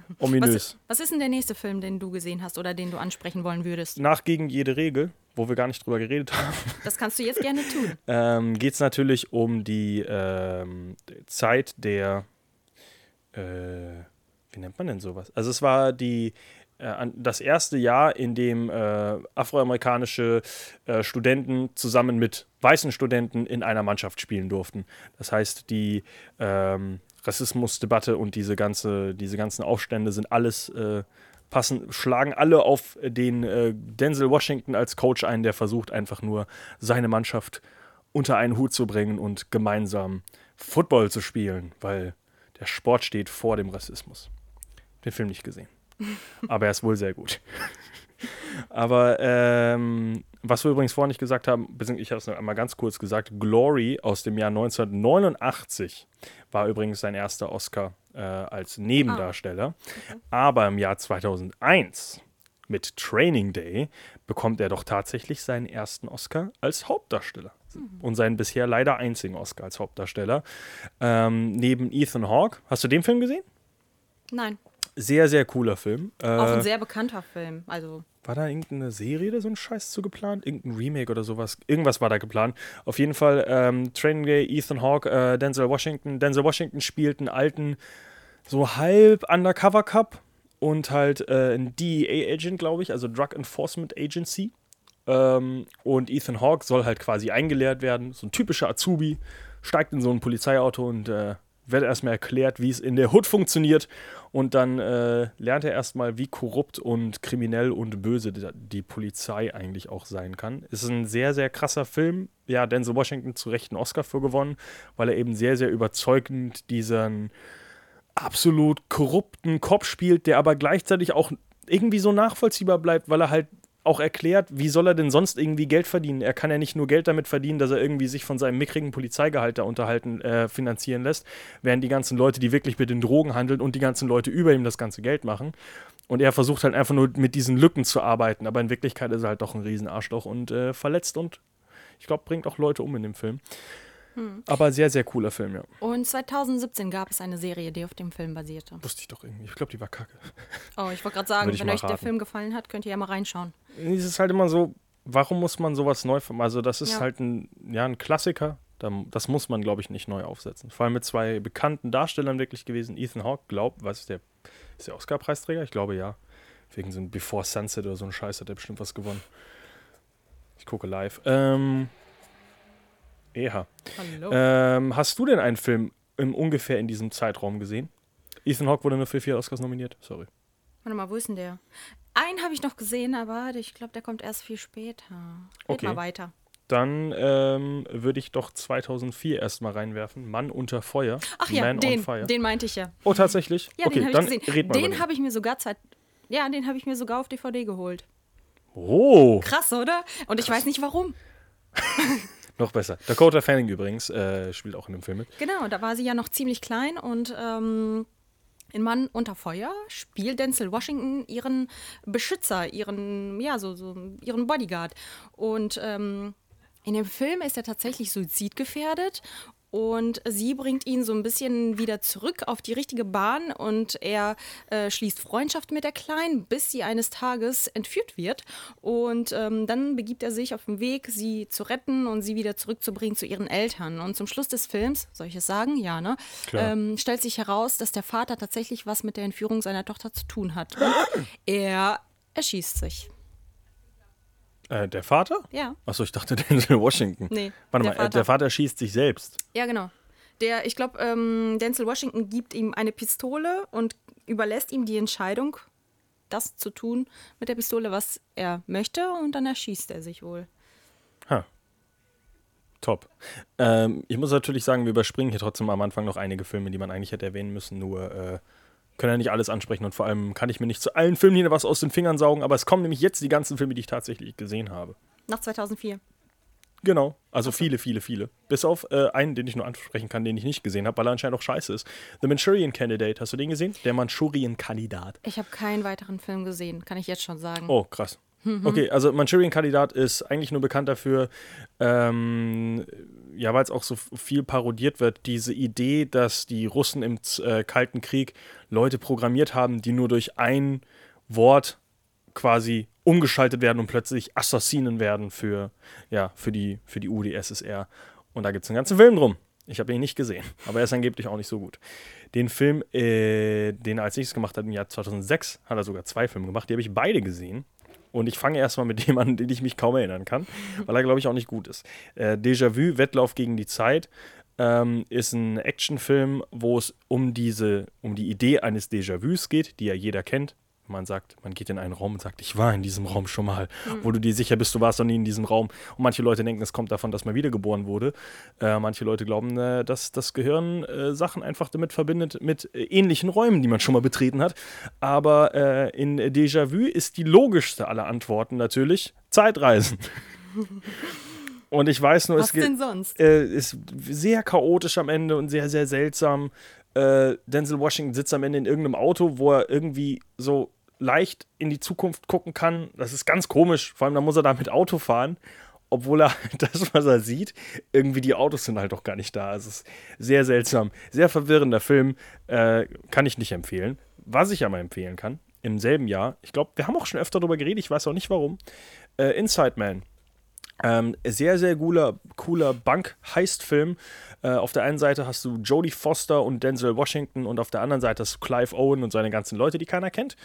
*laughs* Ominös. Was, was ist denn der nächste Film, den du gesehen hast oder den du ansprechen wollen würdest? Nach gegen jede Regel, wo wir gar nicht drüber geredet haben, *laughs* Das kannst du jetzt gerne tun. *laughs* ähm, geht es natürlich um die ähm, Zeit der, äh, wie nennt man denn sowas? Also es war die äh, das erste Jahr, in dem äh, afroamerikanische äh, Studenten zusammen mit weißen Studenten in einer Mannschaft spielen durften. Das heißt, die ähm, Rassismusdebatte und diese, ganze, diese ganzen Aufstände sind alles äh, passen, schlagen alle auf den äh, Denzel Washington als Coach ein, der versucht einfach nur seine Mannschaft unter einen Hut zu bringen und gemeinsam Football zu spielen, weil der Sport steht vor dem Rassismus. Den Film nicht gesehen. *laughs* Aber er ist wohl sehr gut. *laughs* Aber ähm, was wir übrigens vorhin nicht gesagt haben, beziehungsweise ich habe es noch einmal ganz kurz gesagt, Glory aus dem Jahr 1989 war übrigens sein erster Oscar äh, als Nebendarsteller. Aber im Jahr 2001 mit Training Day bekommt er doch tatsächlich seinen ersten Oscar als Hauptdarsteller. Und seinen bisher leider einzigen Oscar als Hauptdarsteller. Ähm, neben Ethan Hawke. Hast du den Film gesehen? Nein, Sehr, sehr cooler Film. Äh, auch ein sehr bekannter Film. Also, war da irgendeine Serie oder so ein Scheiß zu geplant? Irgendein Remake oder sowas? Irgendwas war da geplant. Auf jeden Fall ähm, Training Day, Ethan Hawke, äh, Denzel Washington. Denzel Washington spielt einen alten, so halb Undercover Cup und halt äh, ein DEA-Agent, glaube ich, also Drug Enforcement Agency. Ähm, und Ethan Hawke soll halt quasi eingelehrt werden. So ein typischer Azubi, steigt in so ein Polizeiauto und äh, wird erstmal erklärt, wie es in der Hood funktioniert. Und dann äh, lernt er erstmal, wie korrupt und kriminell und böse die, Polizei eigentlich auch sein kann. Es ist ein sehr, sehr krasser Film. Ja, Denzel Washington zu Recht einen Oscar für gewonnen, weil er eben sehr, sehr überzeugend diesen absolut korrupten Kopf spielt, der aber gleichzeitig auch irgendwie so nachvollziehbar bleibt, weil er halt auch erklärt, wie soll er denn sonst irgendwie Geld verdienen? Er kann ja nicht nur Geld damit verdienen, dass er irgendwie sich von seinem mickrigen Polizeigehalt da unterhalten, äh, finanzieren lässt, während die ganzen Leute, die wirklich mit den Drogen handeln und die ganzen Leute über ihm das ganze Geld machen. Und er versucht halt einfach nur mit diesen Lücken zu arbeiten, aber in Wirklichkeit ist er halt doch ein Riesenarschloch und äh, verletzt und ich glaube, bringt auch Leute um in dem Film. Aber sehr, sehr cooler Film, ja. und 2017 gab es eine Serie, die auf dem Film basierte. Wusste ich doch irgendwie. Ich glaube, die war kacke. *laughs* Oh, ich wollte gerade sagen, wenn euch der raten. Film gefallen hat, könnt ihr ja mal reinschauen. es ist halt immer so, warum muss man sowas neu machen? Also, das ist Ja. halt ein, ja, ein Klassiker. Da- Das muss man, glaube ich, nicht neu aufsetzen. Vor allem mit zwei bekannten Darstellern wirklich gewesen. Ethan Hawke, glaubt, was ist der? Ist der Oscar-Preisträger? Ich glaube ja. Wegen so ein Before Sunset oder so ein Scheiß hat er bestimmt was gewonnen. Ich gucke live. Ähm. Eha. Hallo. Ähm, hast du denn einen Film im ungefähr in diesem Zeitraum gesehen? Ethan Hawke wurde nur für vier Oscars nominiert. Sorry. Warte mal, wo ist denn der? Einen habe ich noch gesehen, aber ich glaube, der kommt erst viel später. Red Okay. mal weiter. Dann ähm, würde ich doch 2004 erstmal reinwerfen. Mann unter Feuer. Ach ja, Man on den, Fire. den meinte ich ja. oh, tatsächlich? Ja, okay, den habe dann ich gesehen. red mal über Den habe ich mir sogar Zeit. Ja, den habe ich mir sogar auf DVD geholt. Oh, Krass, oder? Und ich weiß nicht warum. *laughs* noch besser. Dakota Fanning übrigens äh, spielt auch in dem Film mit. Genau, da war sie ja noch ziemlich klein und ähm, in Mann unter Feuer spielt Denzel Washington ihren Beschützer, ihren, ja, so, so ihren Bodyguard. Und ähm, in dem Film ist er tatsächlich suizidgefährdet und sie bringt ihn so ein bisschen wieder zurück auf die richtige Bahn und er äh, schließt Freundschaft mit der Kleinen, bis sie eines Tages entführt wird. Und ähm, dann begibt er sich auf den Weg, sie zu retten und sie wieder zurückzubringen zu ihren Eltern. Und zum Schluss des Films, soll ich es sagen? Ja, ne? Ähm, stellt sich heraus, dass der Vater tatsächlich was mit der Entführung seiner Tochter zu tun hat. Und *gasps* er erschießt sich. Äh, der Vater? Ja. Achso, ich dachte *laughs* Denzel Washington. Nee, Warte der mal, äh, der Vater schießt sich selbst. Ja, genau. Der, ich glaube, ähm, Denzel Washington gibt ihm eine Pistole und überlässt ihm die Entscheidung, das zu tun mit der Pistole, was er möchte, und dann erschießt er sich wohl. Ha. Top. Ähm, ich muss natürlich sagen, wir überspringen hier trotzdem am Anfang noch einige Filme, die man eigentlich hätte erwähnen müssen, nur äh, können ja nicht alles ansprechen und vor allem kann ich mir nicht zu allen Filmen hier was aus den Fingern saugen, aber es kommen nämlich jetzt die ganzen Filme, die ich tatsächlich gesehen habe. Nach 2004. Genau, also viele, viele, viele. Bis auf äh, einen, den ich nur ansprechen kann, den ich nicht gesehen habe, weil er anscheinend auch scheiße ist. The Manchurian Candidate, hast du den gesehen? Der Manchurian-Kandidat. Ich habe keinen weiteren Film gesehen, kann ich jetzt schon sagen. Oh, krass. Okay, also Manchurian-Kandidat ist eigentlich nur bekannt dafür, ähm, ja, weil es auch so viel parodiert wird, diese Idee, dass die Russen im äh, Kalten Krieg Leute programmiert haben, die nur durch ein Wort quasi umgeschaltet werden und plötzlich Assassinen werden für, ja, für, die, für die UdSSR. Und da gibt es einen ganzen Film drum. Ich habe ihn nicht gesehen, aber er ist angeblich auch nicht so gut. Den Film, äh, den er als nächstes gemacht hat im Jahr 2006, hat er sogar zwei Filme gemacht. Die habe ich beide gesehen. Und ich fange erstmal mit dem an, den ich mich kaum erinnern kann, weil er, glaube ich, auch nicht gut ist. Äh, Déjà-vu, Wettlauf gegen die Zeit, ähm, ist ein Actionfilm, wo es um diese, um die Idee eines Déjà-vus geht, die ja jeder kennt. Man sagt, man geht in einen Raum und sagt, ich war in diesem Raum schon mal, wo du dir sicher bist, du warst noch nie in diesem Raum. Und manche Leute denken, es kommt davon, dass man wiedergeboren wurde. Äh, manche Leute glauben, äh, dass das Gehirn äh, Sachen einfach damit verbindet mit äh, ähnlichen Räumen, die man schon mal betreten hat. Aber äh, in Déjà-vu ist die logischste aller Antworten natürlich Zeitreisen. *laughs* und ich weiß nur, Was es denn sonst? äh, ist sehr chaotisch am Ende und sehr, sehr seltsam. Denzel Washington sitzt am Ende in irgendeinem Auto, wo er irgendwie so leicht in die Zukunft gucken kann. Das ist ganz komisch. Vor allem, da muss er da mit Auto fahren, obwohl er *laughs* das, was er sieht, irgendwie die Autos sind halt doch gar nicht da. Es ist sehr seltsam. Sehr verwirrender Film. Äh, kann ich nicht empfehlen. Was ich aber empfehlen kann, im selben Jahr, ich glaube, wir haben auch schon öfter darüber geredet, ich weiß auch nicht warum, äh, Inside Man. Ähm, sehr, sehr cooler, cooler Bank-Heist-Film. Äh, auf der einen Seite hast du Jodie Foster und Denzel Washington und auf der anderen Seite hast du Clive Owen und seine ganzen Leute, die keiner kennt.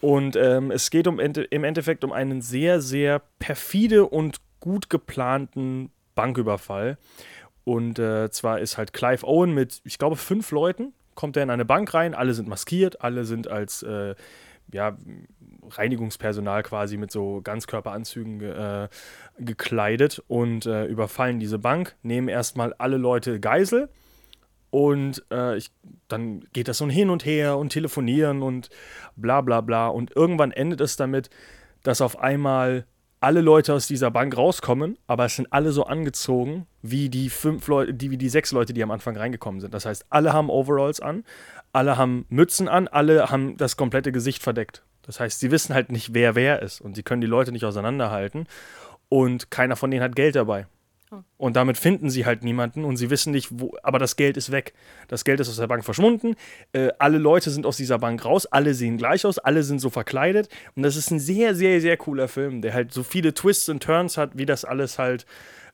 Und ähm, es geht um, im Endeffekt um einen sehr, sehr perfide und gut geplanten Banküberfall. Und äh, zwar ist halt Clive Owen mit, ich glaube, fünf Leuten, kommt er in eine Bank rein, alle sind maskiert, alle sind als äh, ja, Reinigungspersonal quasi mit so Ganzkörperanzügen ge äh, gekleidet und äh, überfallen diese Bank, nehmen erstmal alle Leute Geisel und äh, ich, dann geht das so Hin und Her und telefonieren und bla bla bla. Und irgendwann endet es damit, dass auf einmal alle Leute aus dieser Bank rauskommen, aber es sind alle so angezogen wie die fünf Leute, die, wie die sechs Leute, die am Anfang reingekommen sind. Das heißt, alle haben Overalls an, alle haben Mützen an, alle haben das komplette Gesicht verdeckt. Das heißt, sie wissen halt nicht, wer wer ist und sie können die Leute nicht auseinanderhalten und keiner von denen hat Geld dabei. Und damit finden sie halt niemanden und sie wissen nicht, wo, aber das Geld ist weg. Das Geld ist aus der Bank verschwunden. Äh, alle Leute sind aus dieser Bank raus, alle sehen gleich aus, alle sind so verkleidet. Und das ist ein sehr, sehr, sehr cooler Film, der halt so viele Twists und Turns hat, wie das alles halt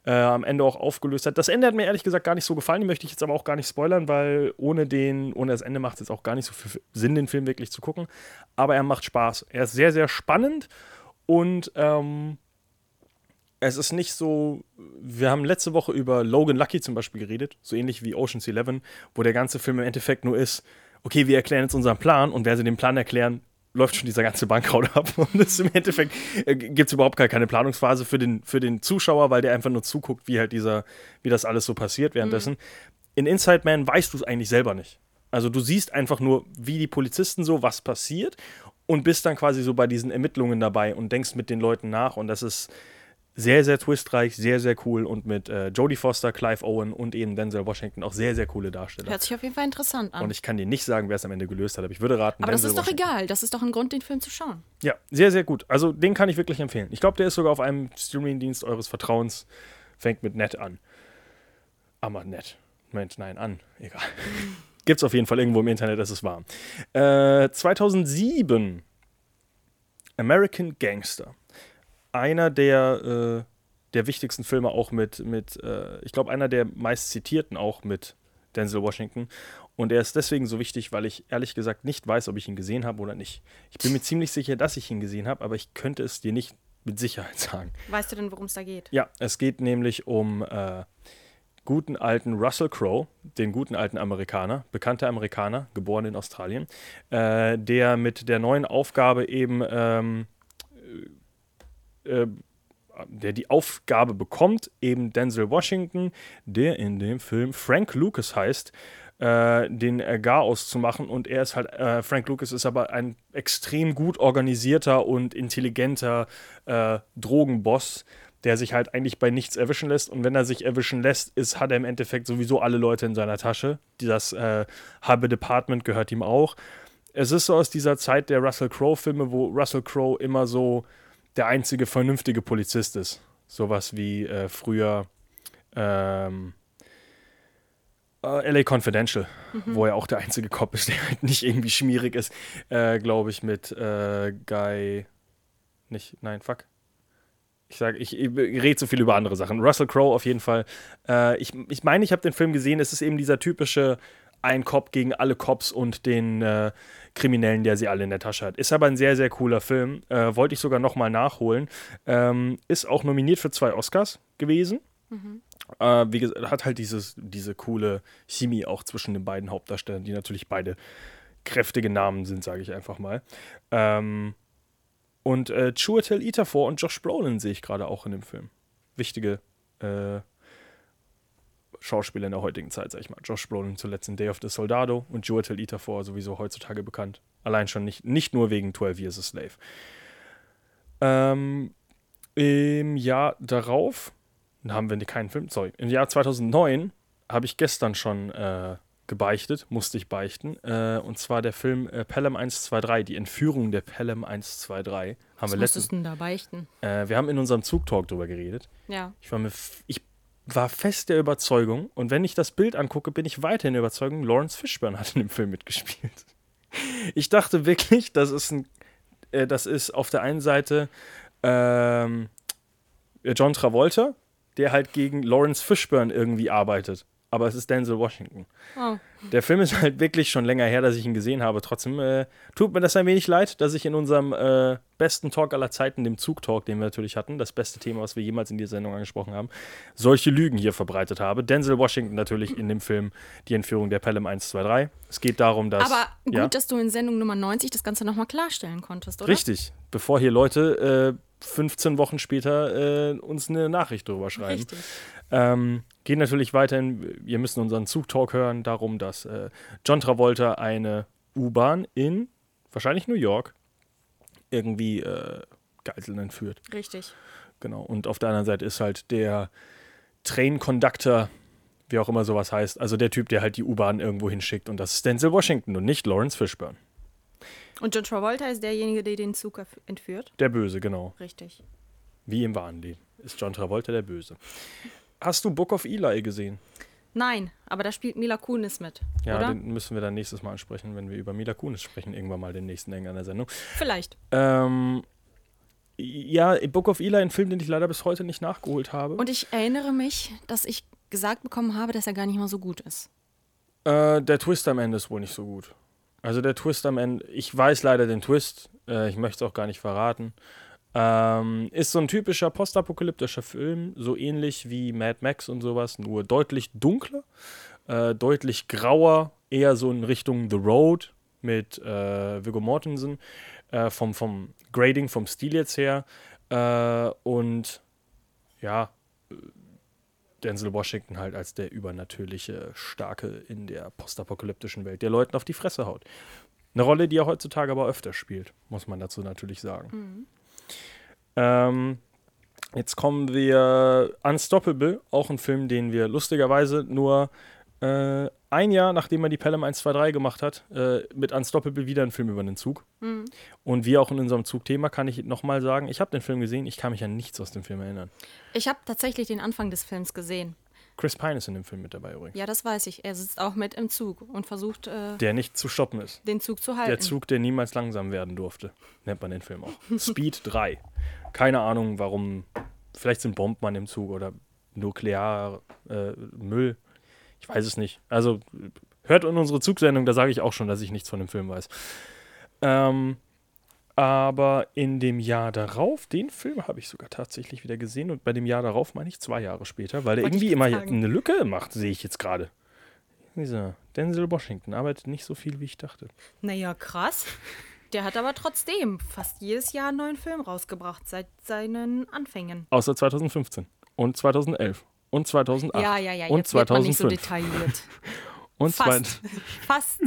äh, am Ende auch aufgelöst hat. Das Ende hat mir ehrlich gesagt gar nicht so gefallen, die möchte ich jetzt aber auch gar nicht spoilern, weil ohne den, ohne das Ende macht es jetzt auch gar nicht so viel Sinn, den Film wirklich zu gucken. Aber er macht Spaß. Er ist sehr, sehr spannend und ähm, es ist nicht so. Wir haben letzte Woche über Logan Lucky zum Beispiel geredet, so ähnlich wie Ocean's Eleven, wo der ganze Film im Endeffekt nur ist: okay, wir erklären jetzt unseren Plan und wer sie den Plan erklären, läuft schon dieser ganze Bankraub ab. *laughs* Und das im Endeffekt äh, gibt es überhaupt gar keine Planungsphase für den, für den Zuschauer, weil der einfach nur zuguckt, wie halt dieser, wie das alles so passiert währenddessen. In Inside Man weißt du es eigentlich selber nicht. Also du siehst einfach nur, wie die Polizisten so, was passiert und bist dann quasi so bei diesen Ermittlungen dabei und denkst mit den Leuten nach und das ist sehr, sehr twistreich, sehr, sehr cool und mit äh, Jodie Foster, Clive Owen und eben Denzel Washington auch sehr, sehr coole Darsteller. Hört sich auf jeden Fall interessant an. Und ich kann dir nicht sagen, wer es am Ende gelöst hat, aber ich würde raten, Aber das Denzel ist doch Washington. egal. Das ist doch ein Grund, den Film zu schauen. Ja, sehr, sehr gut. Also den kann ich wirklich empfehlen. Ich glaube, der ist sogar auf einem Streamingdienst eures Vertrauens. Fängt mit net an. Aber net. Moment, nein, an. Egal. *laughs* Gibt's auf jeden Fall irgendwo im Internet, das ist wahr. Äh, 2007. American Gangster. Einer der, äh, der wichtigsten Filme auch mit, mit äh, ich glaube, einer der meist zitierten auch mit Denzel Washington. Und er ist deswegen so wichtig, weil ich ehrlich gesagt nicht weiß, ob ich ihn gesehen habe oder nicht. Ich bin mir ziemlich sicher, dass ich ihn gesehen habe, aber ich könnte es dir nicht mit Sicherheit *laughs* sagen. Weißt du denn, worum es da geht? Ja, es geht nämlich um äh, guten alten Russell Crowe, den guten alten Amerikaner, bekannter Amerikaner, geboren in Australien, äh, der mit der neuen Aufgabe eben ähm, äh, der die Aufgabe bekommt, eben Denzel Washington, der in dem Film Frank Lucas heißt, äh, den Garaus zu machen. Und er ist halt, äh, Frank Lucas ist aber ein extrem gut organisierter und intelligenter äh, Drogenboss, der sich halt eigentlich bei nichts erwischen lässt. Und wenn er sich erwischen lässt, ist, hat er im Endeffekt sowieso alle Leute in seiner Tasche. Das äh, halbe Department gehört ihm auch. Es ist so aus dieser Zeit der Russell Crowe-Filme, wo Russell Crowe immer so der einzige vernünftige Polizist ist. Sowas wie äh, früher ähm, äh, LA Confidential, wo er auch der einzige Cop ist, *laughs* der halt nicht irgendwie schmierig ist, äh, glaube ich, mit äh, Guy. Nicht, nein, fuck. Ich sage, ich, ich rede so viel über andere Sachen. Russell Crowe auf jeden Fall. Äh, ich ich meine, ich habe den Film gesehen. Es ist eben dieser typische ein Cop gegen alle Cops und den äh, Kriminellen, der sie alle in der Tasche hat. Ist aber ein sehr, sehr cooler Film. Äh, wollte ich sogar nochmal nachholen. Ähm, ist auch nominiert für zwei Oscars gewesen. Äh, wie gesagt, hat halt dieses, diese coole Chemie auch zwischen den beiden Hauptdarstellern, die natürlich beide kräftige Namen sind, sage ich einfach mal. Ähm, und äh, Chiwetel Ejiofor und Josh Brolin sehe ich gerade auch in dem Film. Wichtige äh, Schauspieler in der heutigen Zeit, sag ich mal. Josh Brolin zuletzt in Day of the Soldado und Chiwetel Ejiofor sowieso heutzutage bekannt. Allein schon nicht, nicht nur wegen 12 Years a Slave. Ähm, Im Jahr darauf haben wir keinen Film, sorry, im Jahr 2009 habe ich gestern schon äh, gebeichtet, musste ich beichten. Äh, und zwar der Film äh, Pelham 123, die Entführung der Pelham 123. Haben Was wir denn da beichten? äh, wir haben in unserem Zugtalk drüber geredet. Ja. Ich war, mir ich war fest der Überzeugung, und wenn ich das Bild angucke, bin ich weiterhin der Überzeugung, Lawrence Fishburne hat in dem Film mitgespielt. *laughs* Ich dachte wirklich, das ist ein, äh, das ist auf der einen Seite ähm, John Travolta, der halt gegen Lawrence Fishburne irgendwie arbeitet. Aber es ist Denzel Washington. Oh. Der Film ist halt wirklich schon länger her, dass ich ihn gesehen habe. Trotzdem äh, tut mir das ein wenig leid, dass ich in unserem äh, besten Talk aller Zeiten, dem Zug-Talk, den wir natürlich hatten, das beste Thema, was wir jemals in dieser Sendung angesprochen haben, solche Lügen hier verbreitet habe. Denzel Washington natürlich in dem Film Die Entführung der Pelham 123. Es geht darum, dass. Aber gut, ja, dass du in Sendung Nummer 90 das Ganze nochmal klarstellen konntest, oder? Richtig, bevor hier Leute äh, 15 Wochen später äh, uns eine Nachricht drüber schreiben. Richtig. Ähm, geht natürlich weiterhin, wir müssen unseren Zug-Talk hören, darum, dass äh, John Travolta eine U-Bahn in wahrscheinlich New York irgendwie äh, Geiseln entführt. Richtig. Genau. Und auf der anderen Seite ist halt der Train Conductor, wie auch immer sowas heißt, also der Typ, der halt die U-Bahn irgendwo hinschickt. Und das ist Denzel Washington und nicht Lawrence Fishburne. Und John Travolta ist derjenige, der den Zug entführt? Der Böse, genau. Richtig. Wie im wahren Leben ist John Travolta der Böse. Hast du Book of Eli gesehen? Nein, aber da spielt Mila Kunis mit, Ja, oder? den müssen wir dann nächstes Mal ansprechen, wenn wir über Mila Kunis sprechen, irgendwann mal den nächsten Eng an der Sendung. Vielleicht. Ähm, ja, Book of Eli, ein Film, den ich leider bis heute nicht nachgeholt habe. Und ich erinnere mich, dass ich gesagt bekommen habe, dass er gar nicht mal so gut ist. Äh, der Twist am Ende ist wohl nicht so gut. Also der Twist am Ende, ich weiß leider den Twist, äh, ich möchte es auch gar nicht verraten. Ähm, ist so ein typischer postapokalyptischer Film, so ähnlich wie Mad Max und sowas, nur deutlich dunkler, äh, deutlich grauer, eher so in Richtung The Road mit äh, Viggo Mortensen, äh, vom, vom Grading, vom Stil jetzt her. Äh, und ja, Denzel Washington halt als der übernatürliche Starke in der postapokalyptischen Welt, der Leuten auf die Fresse haut. Eine Rolle, die er heutzutage aber öfter spielt, muss man dazu natürlich sagen. Ähm, jetzt kommen wir Unstoppable, auch ein Film, den wir lustigerweise nur äh, ein Jahr, nachdem er die Pelham 123 gemacht hat, äh, mit Unstoppable wieder einen Film über einen Zug. Und wie auch in unserem Zugthema kann ich nochmal sagen, ich habe den Film gesehen, ich kann mich an nichts aus dem Film erinnern. Ich habe tatsächlich den Anfang des Films gesehen. Chris Pine ist in dem Film mit dabei übrigens. Ja, das weiß ich. Er sitzt auch mit im Zug und versucht, äh, Der nicht zu stoppen ist. den Zug zu halten. Der Zug, der niemals langsam werden durfte. Nennt man den Film auch. *laughs* Speed 3. Keine Ahnung, warum. Vielleicht sind Bomben an dem Zug oder Nuklearmüll. Äh, Müll. ich weiß es nicht. Also hört in unsere Zugsendung, da sage ich auch schon, dass ich nichts von dem Film weiß. Ähm, aber in dem Jahr darauf, den Film habe ich sogar tatsächlich wieder gesehen und bei dem Jahr darauf meine ich zwei Jahre später, weil er irgendwie immer sagen. eine Lücke macht, sehe ich jetzt gerade. Dieser Denzel Washington arbeitet nicht so viel, wie ich dachte. naja, krass. Der hat aber trotzdem fast jedes Jahr einen neuen Film rausgebracht, seit seinen Anfängen. Außer 2015 und 2011 und 2008 Ja, ja, ja, und jetzt wird man nicht so 2005 detailliert. *laughs* und Fast. *laughs* fast.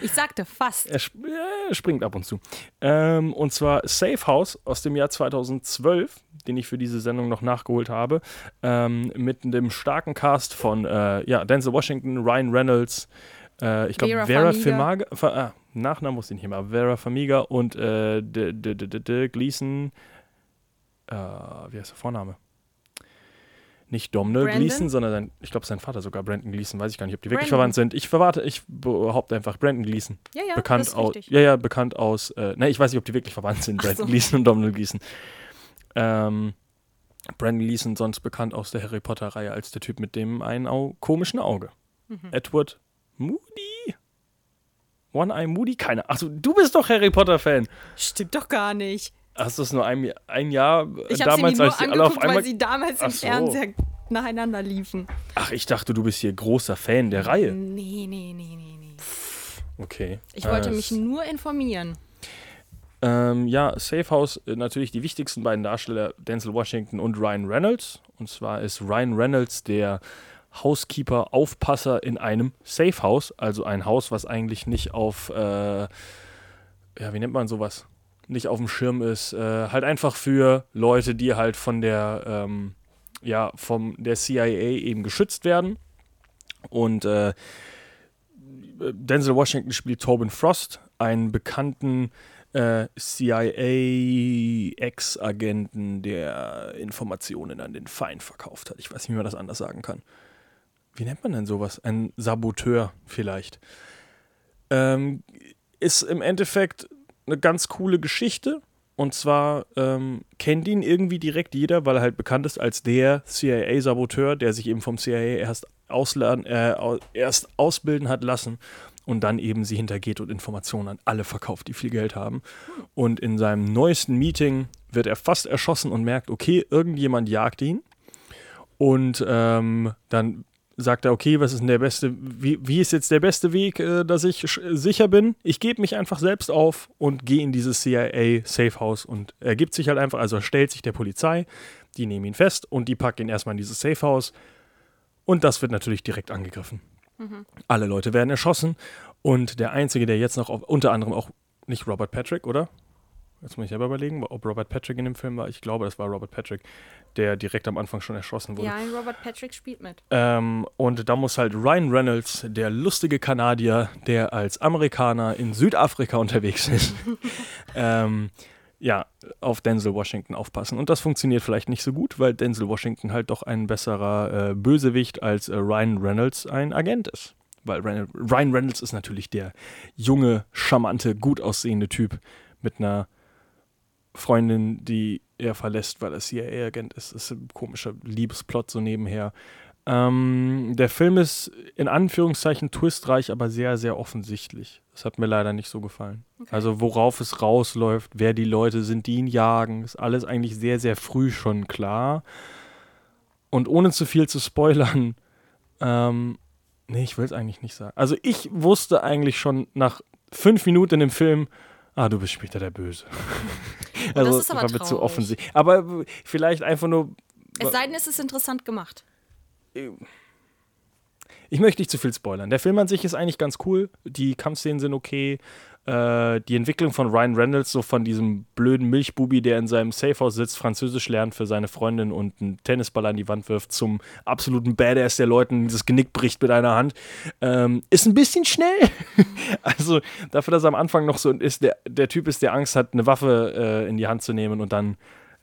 Ich sagte fast. er, sp er springt ab und zu. Ähm, und zwar Safe House aus dem Jahr 2012, den ich für diese Sendung noch nachgeholt habe, ähm, mit dem starken Cast von äh, ja, Denzel Washington, Ryan Reynolds, äh, ich glaube Vera Vera Farmiga. Farmiga, Fa ah, Nachnamen wusste ich nicht mehr, Vera Farmiga und äh, D -D -D -D -D Gleason, äh, wie heißt der Vorname? Nicht Domhnall? Gleason, sondern sein, ich glaube sein Vater sogar, Brandon Gleason, weiß ich gar nicht, ob die wirklich Brandon. verwandt sind. Ich verwarte, ich behaupte einfach Brandon Gleason Ja, ja, bekannt das ist aus, richtig. ja, ja, bekannt aus, äh, ne, ich weiß nicht, ob die wirklich verwandt sind, Brandon so. Gleason und Domhnall Gleason. Ähm, Brandon Gleason sonst bekannt aus der Harry Potter-Reihe als der Typ mit dem einen Au komischen Auge. Mhm. Edward Moody? One-Eye Moody? Keine. Achso, du bist doch Harry Potter-Fan. Stimmt doch gar nicht. Hast du es nur ein, ein Jahr äh, Ich sie damals, nur als die alle auf einmal. weil sie damals Ach im so. Fernseher nacheinander liefen. Ach, ich dachte, du bist hier großer Fan der Reihe. Nee, nee, nee, nee, nee. Okay. Ich wollte Äh, mich nur informieren. Ähm, ja, Safe House, äh, natürlich die wichtigsten beiden Darsteller, Denzel Washington und Ryan Reynolds. Und zwar ist Ryan Reynolds der Housekeeper, Aufpasser in einem Safe House, also ein Haus, was eigentlich nicht auf, äh, ja, wie nennt man sowas? Nicht auf dem Schirm ist. Äh, halt einfach für Leute, die halt von der, ähm, ja, vom der CIA eben geschützt werden. Und äh, Denzel Washington spielt Tobin Frost, einen bekannten äh, CIA-Ex-Agenten, der Informationen an den Feind verkauft hat. Ich weiß nicht, wie man das anders sagen kann. Wie nennt man denn sowas? Ein Saboteur vielleicht. Ähm, ist im Endeffekt eine ganz coole Geschichte. Und zwar ähm, kennt ihn irgendwie direkt jeder, weil er halt bekannt ist als der CIA-Saboteur, der sich eben vom CIA erst, ausladen, äh, erst ausbilden hat lassen und dann eben sie hintergeht und Informationen an alle verkauft, die viel Geld haben. Und in seinem neuesten Meeting wird er fast erschossen und merkt, okay, irgendjemand jagt ihn. Und ähm, dann sagt er, okay, was ist denn der beste, wie, wie ist jetzt der beste Weg, äh, dass ich sicher bin? Ich gebe mich einfach selbst auf und gehe in dieses CIA Safe House und er gibt sich halt einfach, also er stellt sich der Polizei, die nehmen ihn fest und die packen ihn erstmal in dieses Safe House und das wird natürlich direkt angegriffen. Alle Leute werden erschossen und der Einzige, der jetzt noch, auf, unter anderem auch nicht Robert Patrick, oder? Jetzt muss ich selber überlegen, ob Robert Patrick in dem Film war. Ich glaube, das war Robert Patrick, der direkt am Anfang schon erschossen wurde. Ja, ein Robert Patrick spielt mit. Ähm, und da muss halt Ryan Reynolds, der lustige Kanadier, der als Amerikaner in Südafrika unterwegs ist, *laughs* ähm, ja, auf Denzel Washington aufpassen. Und das funktioniert vielleicht nicht so gut, weil Denzel Washington halt doch ein besserer äh, Bösewicht als äh, Ryan Reynolds ein Agent ist. Weil Ryan, Ryan Reynolds ist natürlich der junge, charmante, gut aussehende Typ mit einer Freundin, die er verlässt, weil er CIA-Agent ist. Das ist ein komischer Liebesplot so nebenher. Ähm, der Film ist in Anführungszeichen twistreich, aber sehr, sehr offensichtlich. Das hat mir leider nicht so gefallen. Also worauf es rausläuft, wer die Leute sind, die ihn jagen, ist alles eigentlich sehr, sehr früh schon klar. Und ohne zu viel zu spoilern, ähm, nee, ich will es eigentlich nicht sagen. Also ich wusste eigentlich schon nach fünf Minuten im Film, ah, du bist später der Böse. *laughs* *laughs* das also ist aber war mir zu offensichtlich. Aber vielleicht einfach nur Es sei denn, es ist interessant gemacht. ich möchte nicht zu viel spoilern. Der Film an sich ist eigentlich ganz cool. Die Kampfszenen sind okay. Äh, die Entwicklung von Ryan Reynolds, so von diesem blöden Milchbubi, der in seinem Safehouse sitzt, Französisch lernt für seine Freundin und einen Tennisball an die Wand wirft, zum absoluten Badass, der Leuten das Genick bricht mit einer Hand, ähm, ist ein bisschen schnell. *laughs* also dafür, dass er am Anfang noch so ist, der, der Typ ist, der Angst hat, eine Waffe äh, in die Hand zu nehmen und dann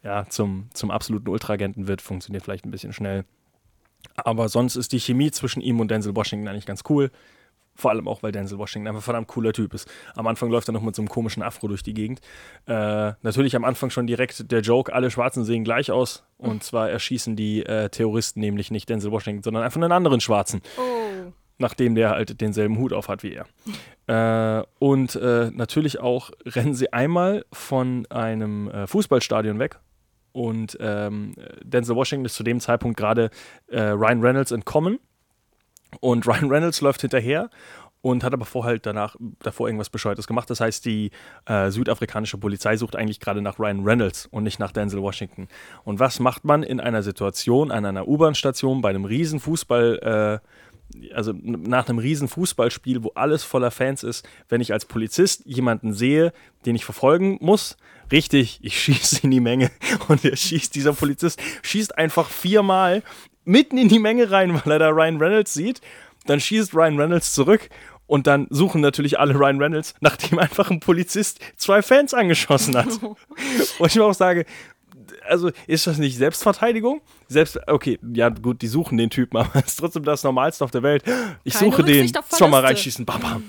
ja, zum, zum absoluten Ultraagenten wird, funktioniert vielleicht ein bisschen schnell. Aber sonst ist die Chemie zwischen ihm und Denzel Washington eigentlich ganz cool. Vor allem auch, weil Denzel Washington einfach ein verdammt cooler Typ ist. Am Anfang läuft er noch mit so einem komischen Afro durch die Gegend. Äh, natürlich am Anfang schon direkt der Joke, alle Schwarzen sehen gleich aus. Und zwar erschießen die äh, Terroristen nämlich nicht Denzel Washington, sondern einfach einen anderen Schwarzen Oh. nachdem der halt denselben Hut auf hat wie er. *laughs* Äh, und äh, natürlich auch rennen sie einmal von einem äh, Fußballstadion weg. Und ähm, Denzel Washington ist zu dem Zeitpunkt gerade äh, Ryan Reynolds entkommen. Und Ryan Reynolds läuft hinterher und hat aber vorher halt danach, davor irgendwas Bescheuertes gemacht. Das heißt, die äh, südafrikanische Polizei sucht eigentlich gerade nach Ryan Reynolds und nicht nach Denzel Washington. Und was macht man in einer Situation, an einer U-Bahn-Station, bei einem riesen Fußball, äh, also nach einem riesen Fußballspiel, wo alles voller Fans ist, wenn ich als Polizist jemanden sehe, den ich verfolgen muss, richtig, ich *laughs* schieße in die Menge und der schießt, dieser Polizist schießt einfach viermal mitten in die Menge rein, *laughs* weil er da Ryan Reynolds sieht. Dann schießt Ryan Reynolds zurück und dann suchen natürlich alle Ryan Reynolds, *laughs* nachdem einfach ein Polizist zwei Fans angeschossen hat. *laughs* und ich mir auch sage, also ist das nicht Selbstverteidigung? Selbst, okay, ja gut, die suchen den Typen, aber es ist trotzdem das Normalste auf der Welt. Ich Keine suche den, Rücksicht auf schon mal reinschießen, bam, bam.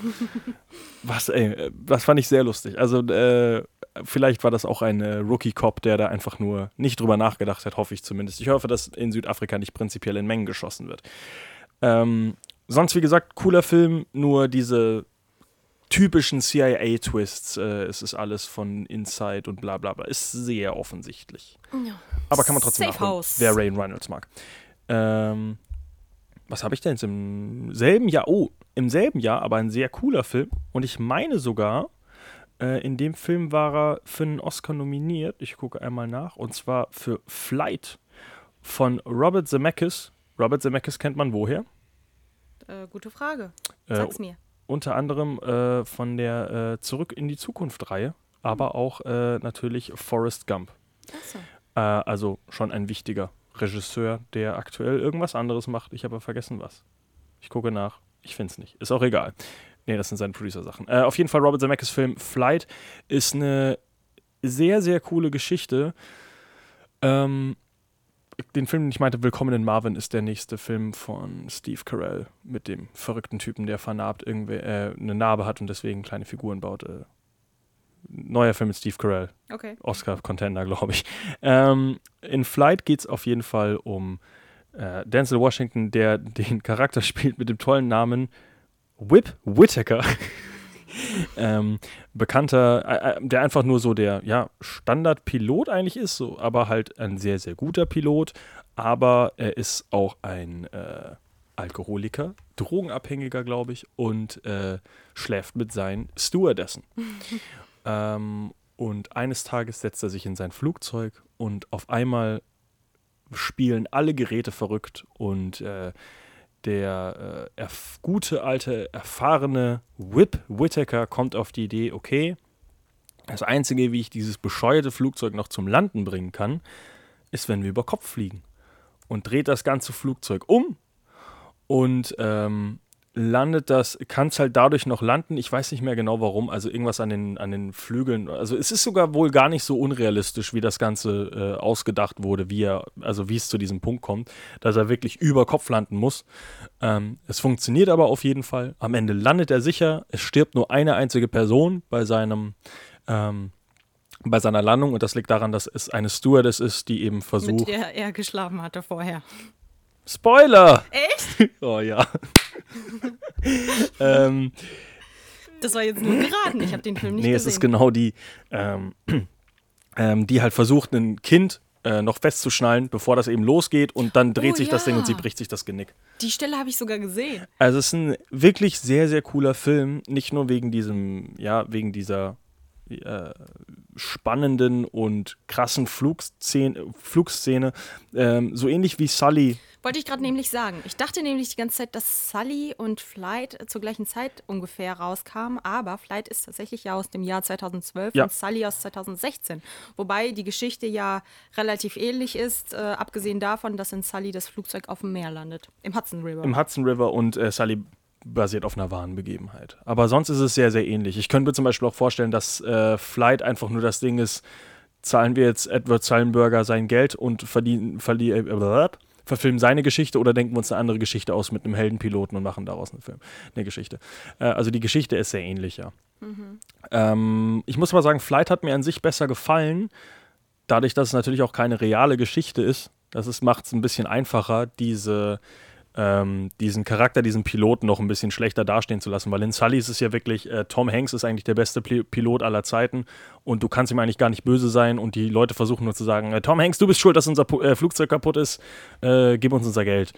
Was, ey, äh, das fand ich sehr lustig. Also, äh, vielleicht war das auch ein äh, Rookie-Cop, der da einfach nur nicht drüber nachgedacht hat, hoffe ich zumindest. Ich hoffe, dass in Südafrika nicht prinzipiell in Mengen geschossen wird. Ähm, sonst, wie gesagt, cooler Film, nur diese typischen CIA-Twists. Äh, es ist alles von Inside und bla bla bla. Ist sehr offensichtlich. Aber kann man trotzdem Safe nachholen, House. wer Rain Reynolds mag. Ähm, was habe ich denn jetzt im selben Jahr? Oh, im selben Jahr, aber ein sehr cooler Film. Und ich meine sogar, äh, in dem Film war er für einen Oscar nominiert. Ich gucke einmal nach. Und zwar für Flight von Robert Zemeckis. Robert Zemeckis kennt man woher? Äh, gute Frage. Äh, Sag's mir. unter anderem äh, von der äh, Zurück in die Zukunft-Reihe, aber auch äh, natürlich Forrest Gump. Achso. Äh, also schon ein wichtiger Regisseur, der aktuell irgendwas anderes macht. Ich habe vergessen was. Ich gucke nach. Ich finde es nicht. Ist auch egal. Nee, das sind seine Producer-Sachen. Äh, auf jeden Fall Robert Zemeckis Film Flight ist eine sehr, sehr coole Geschichte. Ähm, den Film, den ich meinte, Willkommen in Marvin, ist der nächste Film von Steve Carell mit dem verrückten Typen, der vernarbt irgendwie äh, eine Narbe hat und deswegen kleine Figuren baut. Äh, neuer Film mit Steve Carell. Okay. Oscar-Contender, glaube ich. Ähm, in Flight geht es auf jeden Fall um äh, Denzel Washington, der den Charakter spielt mit dem tollen Namen Whip Whittaker. *laughs* ähm, bekannter, äh, äh, der einfach nur so der ja, Standardpilot eigentlich ist, so, aber halt ein sehr, sehr guter Pilot. Aber er ist auch ein äh, Alkoholiker, Drogenabhängiger, glaube ich, und äh, schläft mit seinen Stewardessen. *laughs* ähm, und eines Tages setzt er sich in sein Flugzeug und auf einmal spielen alle Geräte verrückt und äh, der äh, gute, alte, erfahrene Whip Whittaker kommt auf die Idee, okay, das Einzige, wie ich dieses bescheuerte Flugzeug noch zum Landen bringen kann, ist, wenn wir über Kopf fliegen. Und dreht das ganze Flugzeug um und ähm, landet das, kann es halt dadurch noch landen. Ich weiß nicht mehr genau warum, also irgendwas an den, an den Flügeln. Also es ist sogar wohl gar nicht so unrealistisch, wie das Ganze äh, ausgedacht wurde, wie er, also wie es zu diesem Punkt kommt, dass er wirklich über Kopf landen muss. Ähm, es funktioniert aber auf jeden Fall. Am Ende landet er sicher. Es stirbt nur eine einzige Person bei seinem ähm, bei seiner Landung und das liegt daran, dass es eine Stewardess ist, die eben Mit versucht. der er geschlafen hatte vorher. Spoiler! Echt? *laughs* Oh ja. *laughs* ähm, Das war jetzt nur geraten. Ich habe den Film nicht nee, gesehen. es ist genau die, ähm, *clears throat* ähm, die halt versucht, ein Kind äh, noch festzuschnallen, bevor das eben losgeht und dann dreht Oh, sich das Ding und sie ja. bricht sich das Genick. Die Stelle habe ich sogar gesehen. Also es ist ein wirklich sehr, sehr cooler Film, nicht nur wegen diesem, ja, wegen dieser äh, spannenden und krassen Flugszene, Flugszene ähm, so ähnlich wie Sully Wollte ich gerade nämlich sagen. Ich dachte nämlich die ganze Zeit, dass Sully und Flight zur gleichen Zeit ungefähr rauskamen, aber Flight ist tatsächlich ja aus dem Jahr 2012 Ja. und Sully aus 2016. Wobei die Geschichte ja relativ ähnlich ist, äh, abgesehen davon, dass in Sully das Flugzeug auf dem Meer landet. Im Hudson River. im Hudson River und äh, Sully basiert auf einer wahren Begebenheit. Aber sonst ist es sehr, sehr ähnlich. Ich könnte mir zum Beispiel auch vorstellen, dass äh, Flight einfach nur das Ding ist, zahlen wir jetzt Edward Sullenberger sein Geld und verdienen, verli äh, verfilmen seine Geschichte oder denken wir uns eine andere Geschichte aus mit einem Heldenpiloten und machen daraus einen Film, eine Geschichte. Äh, also die Geschichte ist sehr ähnlich, ja. Ähm, ich muss aber sagen, Flight hat mir an sich besser gefallen, dadurch, dass es natürlich auch keine reale Geschichte ist. Das macht es ein bisschen einfacher, diese ähm, diesen Charakter, diesen Piloten noch ein bisschen schlechter dastehen zu lassen, weil in Sully ist es ja wirklich, äh, Tom Hanks ist eigentlich der beste Pli Pilot aller Zeiten. Und du kannst ihm eigentlich gar nicht böse sein. Und die Leute versuchen nur zu sagen, äh, Tom Hanks, du bist schuld, dass unser Pu- äh, Flugzeug kaputt ist, äh, gib uns unser Geld.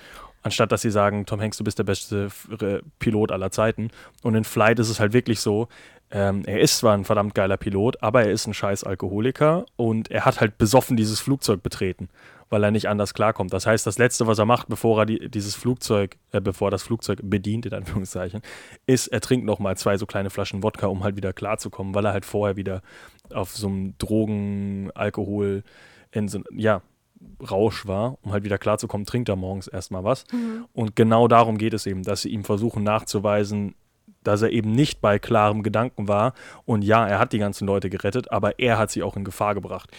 anstatt dass sie sagen, Tom Hanks, du bist der beste Re- Pilot aller Zeiten. Und in Flight ist es halt wirklich so, ähm, er ist zwar ein verdammt geiler Pilot, aber er ist ein scheiß Alkoholiker. Und er hat halt besoffen dieses Flugzeug betreten, weil er nicht anders klarkommt. Das heißt, das Letzte, was er macht, bevor er die, dieses Flugzeug, äh, bevor das Flugzeug bedient, in Anführungszeichen, ist, er trinkt nochmal zwei so kleine Flaschen Wodka, um halt wieder klarzukommen, weil er halt vorher wieder auf so einem Drogen, Alkohol, in so, ja, Rausch war, um halt wieder klarzukommen, trinkt er morgens erstmal was. Und genau darum geht es eben, dass sie ihm versuchen nachzuweisen, dass er eben nicht bei klarem Gedanken war. Und ja, er hat die ganzen Leute gerettet, aber er hat sie auch in Gefahr gebracht.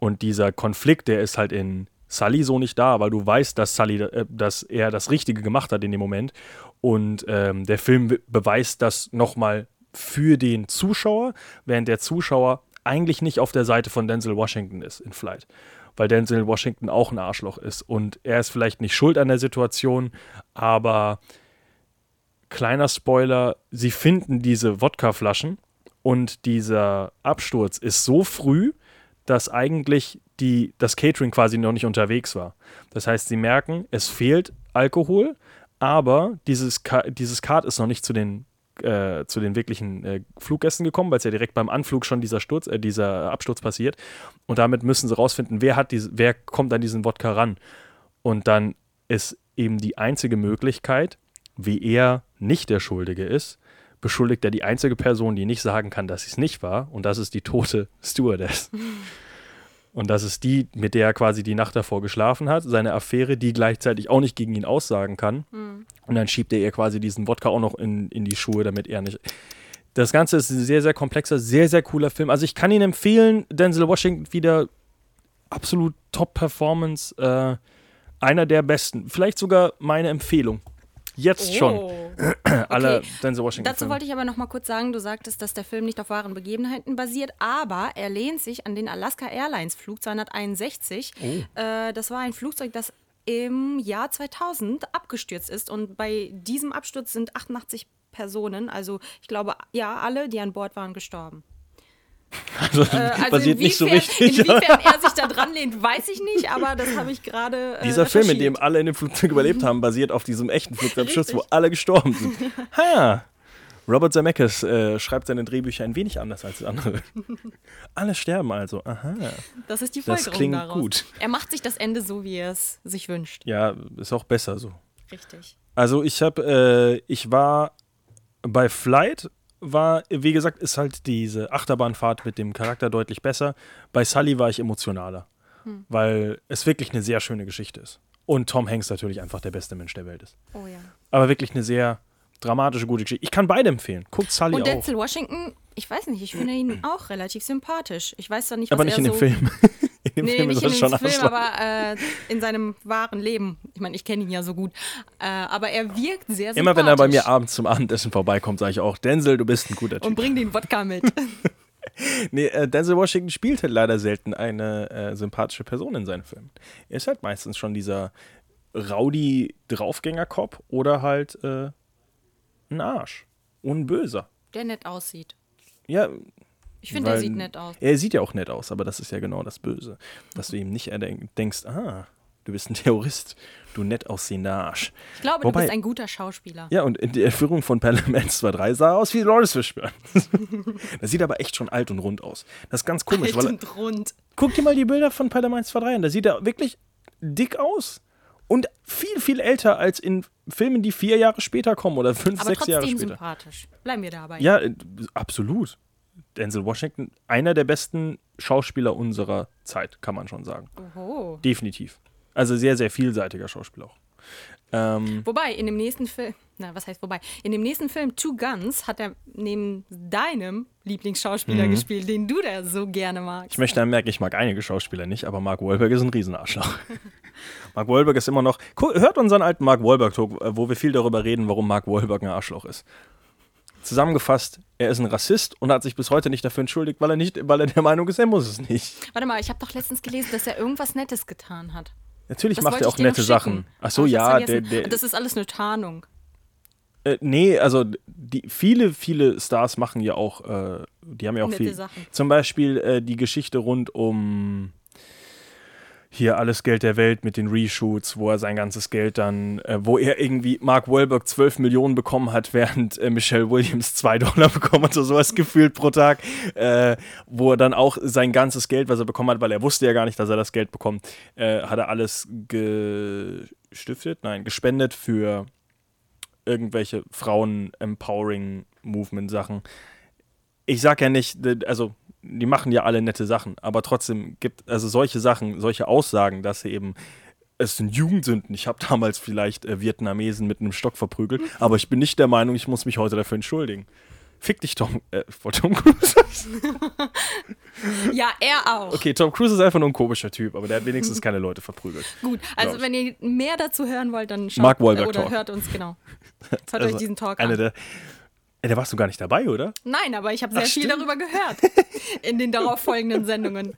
Und dieser Konflikt, der ist halt in Sully so nicht da, weil du weißt, dass Sully, äh, dass er das Richtige gemacht hat in dem Moment. Und ähm, der Film be- beweist das nochmal für den Zuschauer, während der Zuschauer eigentlich nicht auf der Seite von Denzel Washington ist in Flight. Weil Denzel Washington auch ein Arschloch ist. Und er ist vielleicht nicht schuld an der Situation, aber kleiner Spoiler, sie finden diese Wodkaflaschen und dieser Absturz ist so früh, dass eigentlich die, das Catering quasi noch nicht unterwegs war. Das heißt, sie merken, es fehlt Alkohol, aber dieses, Ka dieses Kart ist noch nicht zu den, äh, zu den wirklichen äh, Fluggästen gekommen, weil es ja direkt beim Anflug schon dieser, Sturz, äh, dieser Absturz passiert. Und damit müssen sie rausfinden, wer, hat diese, wer kommt an diesen Wodka ran. Und dann ist eben die einzige Möglichkeit, wie er nicht der Schuldige ist, beschuldigt er die einzige Person, die nicht sagen kann, dass sie es nicht war, und das ist die tote Stewardess. *laughs* Und das ist die, mit der er quasi die Nacht davor geschlafen hat, seine Affäre, die gleichzeitig auch nicht gegen ihn aussagen kann. Und dann schiebt er ihr quasi diesen Wodka auch noch in, in die Schuhe, damit er nicht. Das Ganze ist ein sehr, sehr komplexer, sehr, sehr cooler Film. Also ich kann ihn empfehlen, Denzel Washington wieder absolut Top-Performance, äh, einer der besten. Vielleicht sogar meine Empfehlung. Jetzt schon. Oh. *clears throat* Alle Okay. Denzel Washington. Dazu wollte ich aber noch mal kurz sagen, du sagtest, dass der Film nicht auf wahren Begebenheiten basiert, aber er lehnt sich an den Alaska Airlines Flug 261. Oh. Äh, das war ein Flugzeug, das im Jahr 2000 abgestürzt ist und bei diesem Absturz sind 88 Personen, also ich glaube, ja, alle, die an Bord waren, gestorben. Also, Äh, *laughs* also basiert nicht so inwiefern- richtig. Inwiefern er sich da dran lehnt, weiß ich nicht, aber das habe ich gerade. Äh, Dieser Film, in dem alle in dem Flugzeug überlebt haben, basiert auf diesem echten Flugzeugabsturz, wo alle gestorben sind. *laughs* Ha! Robert Zemeckis äh, schreibt seine Drehbücher ein wenig anders als andere. *laughs* alle sterben also. Aha. Das ist die Das Folgerung klingt daraus. gut. Er macht sich das Ende so, wie er es sich wünscht. Ja, ist auch besser so. Richtig. Also ich habe, äh, ich war bei Flight, war, wie gesagt, ist halt diese Achterbahnfahrt mit dem Charakter deutlich besser. Bei Sully war ich emotionaler, weil es wirklich eine sehr schöne Geschichte ist. Und Tom Hanks natürlich einfach der beste Mensch der Welt ist. Oh ja. Aber wirklich eine sehr dramatische, gute Geschichte. Ich kann beide empfehlen. Guckt Sully Und auch. Denzel Washington, ich weiß nicht, ich finde ihn auch relativ sympathisch. Ich weiß zwar nicht, was Aber nicht er in dem so Film. *laughs* *laughs* in dem Nee, Film nicht ist in dem schon Film, aber äh, in seinem wahren Leben. Ich meine, ich kenne ihn ja so gut. Äh, aber er wirkt sehr sympathisch. Immer wenn er bei mir abends zum Abendessen vorbeikommt, sage ich auch, Denzel, du bist ein guter Typ. Und bringt den Wodka mit. *laughs* Nee, äh, Denzel Washington spielt halt leider selten eine äh, sympathische Person in seinen Filmen. Er ist halt meistens schon dieser rowdy Draufgänger-Cop oder halt äh, ein Arsch. Und ein Böser. Der nett aussieht. Ja, Ich finde, er weil- sieht nett aus. Er sieht ja auch nett aus, aber das ist ja genau das Böse. Dass du ihm nicht denkst, ah, du bist ein *laughs* Terrorist, du nett aussehender Arsch. Ich glaube, Wobei- du bist ein guter Schauspieler. Ja, und in der Führung von Parlaments 2.3 sah er aus wie Lawrence Fishburne. *laughs* das sieht aber echt schon alt und rund aus. Das ist ganz komisch, weil er, und rund. Guck dir mal die Bilder von Palamines 2.3 an. Da sieht er wirklich dick aus. Und viel, viel älter als in Filmen, die vier Jahre später kommen oder fünf, Aber sechs Jahre trotzdem später. sympathisch. Bleiben wir dabei. Ja, äh, absolut. Denzel Washington, einer der besten Schauspieler unserer Zeit, kann man schon sagen. Oho. Definitiv. Also sehr, sehr vielseitiger Schauspieler auch. Ähm, Wobei, in dem nächsten Film, na, was heißt wobei? In dem nächsten Film Two Guns hat er neben deinem Lieblingsschauspieler gespielt, den du da so gerne magst. Mhm. ich möchte anmerken, ich mag einige Schauspieler nicht, aber Mark Wahlberg ist ein Riesenarschloch. *laughs* Mark Wahlberg ist immer noch. Hört unseren alten Mark Wahlberg-Talk, wo wir viel darüber reden, warum Mark Wahlberg ein Arschloch ist. Zusammengefasst, er ist ein Rassist und hat sich bis heute nicht dafür entschuldigt, weil er nicht, weil er der Meinung ist, er muss es nicht. Warte mal, ich habe doch letztens gelesen, dass er irgendwas Nettes getan hat. Natürlich Das macht er auch nette. Sachen. Ach so, ja, der, der, das ist alles eine Tarnung. Äh, nee, also die, viele, viele Stars machen ja auch, äh, die haben ja auch Nette viel. Sachen. Zum Beispiel äh, die Geschichte rund um hier alles Geld der Welt mit den Reshoots, wo er sein ganzes Geld dann, äh, wo er irgendwie Mark Wahlberg 12 Millionen bekommen hat, *laughs* während äh, Michelle Williams 2 Dollar bekommen hat, oder sowas gefühlt pro Tag, äh, wo er dann auch sein ganzes Geld, was er bekommen hat, weil er wusste ja gar nicht, dass er das Geld bekommt, äh, hat er alles gestiftet, nein, gespendet für irgendwelche Frauen-Empowering-Movement-Sachen. Ich sag ja nicht, also die machen ja alle nette Sachen, aber trotzdem gibt also solche Sachen, solche Aussagen, dass sie eben es sind Jugendsünden. Ich habe damals vielleicht äh, Vietnamesen mit einem Stock verprügelt, aber ich bin nicht der Meinung, ich muss mich heute dafür entschuldigen. Fick dich, Tom. Äh, Tom Cruise. *laughs* ja, er auch. Okay, Tom Cruise ist einfach nur ein komischer Typ, aber der hat wenigstens *laughs* keine Leute verprügelt. Gut, also wenn ihr mehr dazu hören wollt, dann schaut Mark Wahlberg oder Talk. hört uns genau. *laughs* Hört Also euch diesen Talk Eine an. der, Ey, da warst du gar nicht dabei, oder? Nein, aber ich habe sehr Ach, viel darüber gehört *laughs* in den darauf folgenden Sendungen.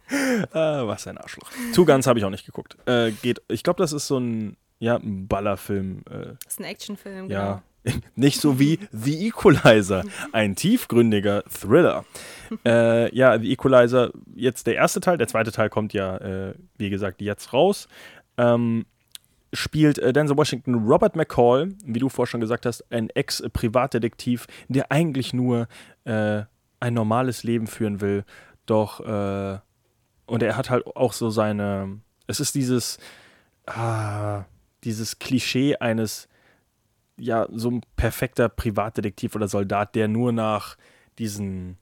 Ah, was ein Arschloch. Two Guns habe ich auch nicht geguckt. Äh, geht, ich glaube, das ist so ein, ja, ein Ballerfilm. Äh, Das ist ein Actionfilm, ja. genau. *laughs* Nicht so wie The Equalizer, ein tiefgründiger Thriller. *laughs* äh, ja, The Equalizer, jetzt der erste Teil, der zweite Teil kommt ja, äh, wie gesagt, jetzt raus. Ähm, spielt äh, Denzel Washington Robert McCall, wie du vorher schon gesagt hast, ein Ex-Privatdetektiv, der eigentlich nur äh, ein normales Leben führen will. Doch, äh, und er hat halt auch so seine, es ist dieses, ah, dieses Klischee eines, ja, so ein perfekter Privatdetektiv oder Soldat, der nur nach diesen,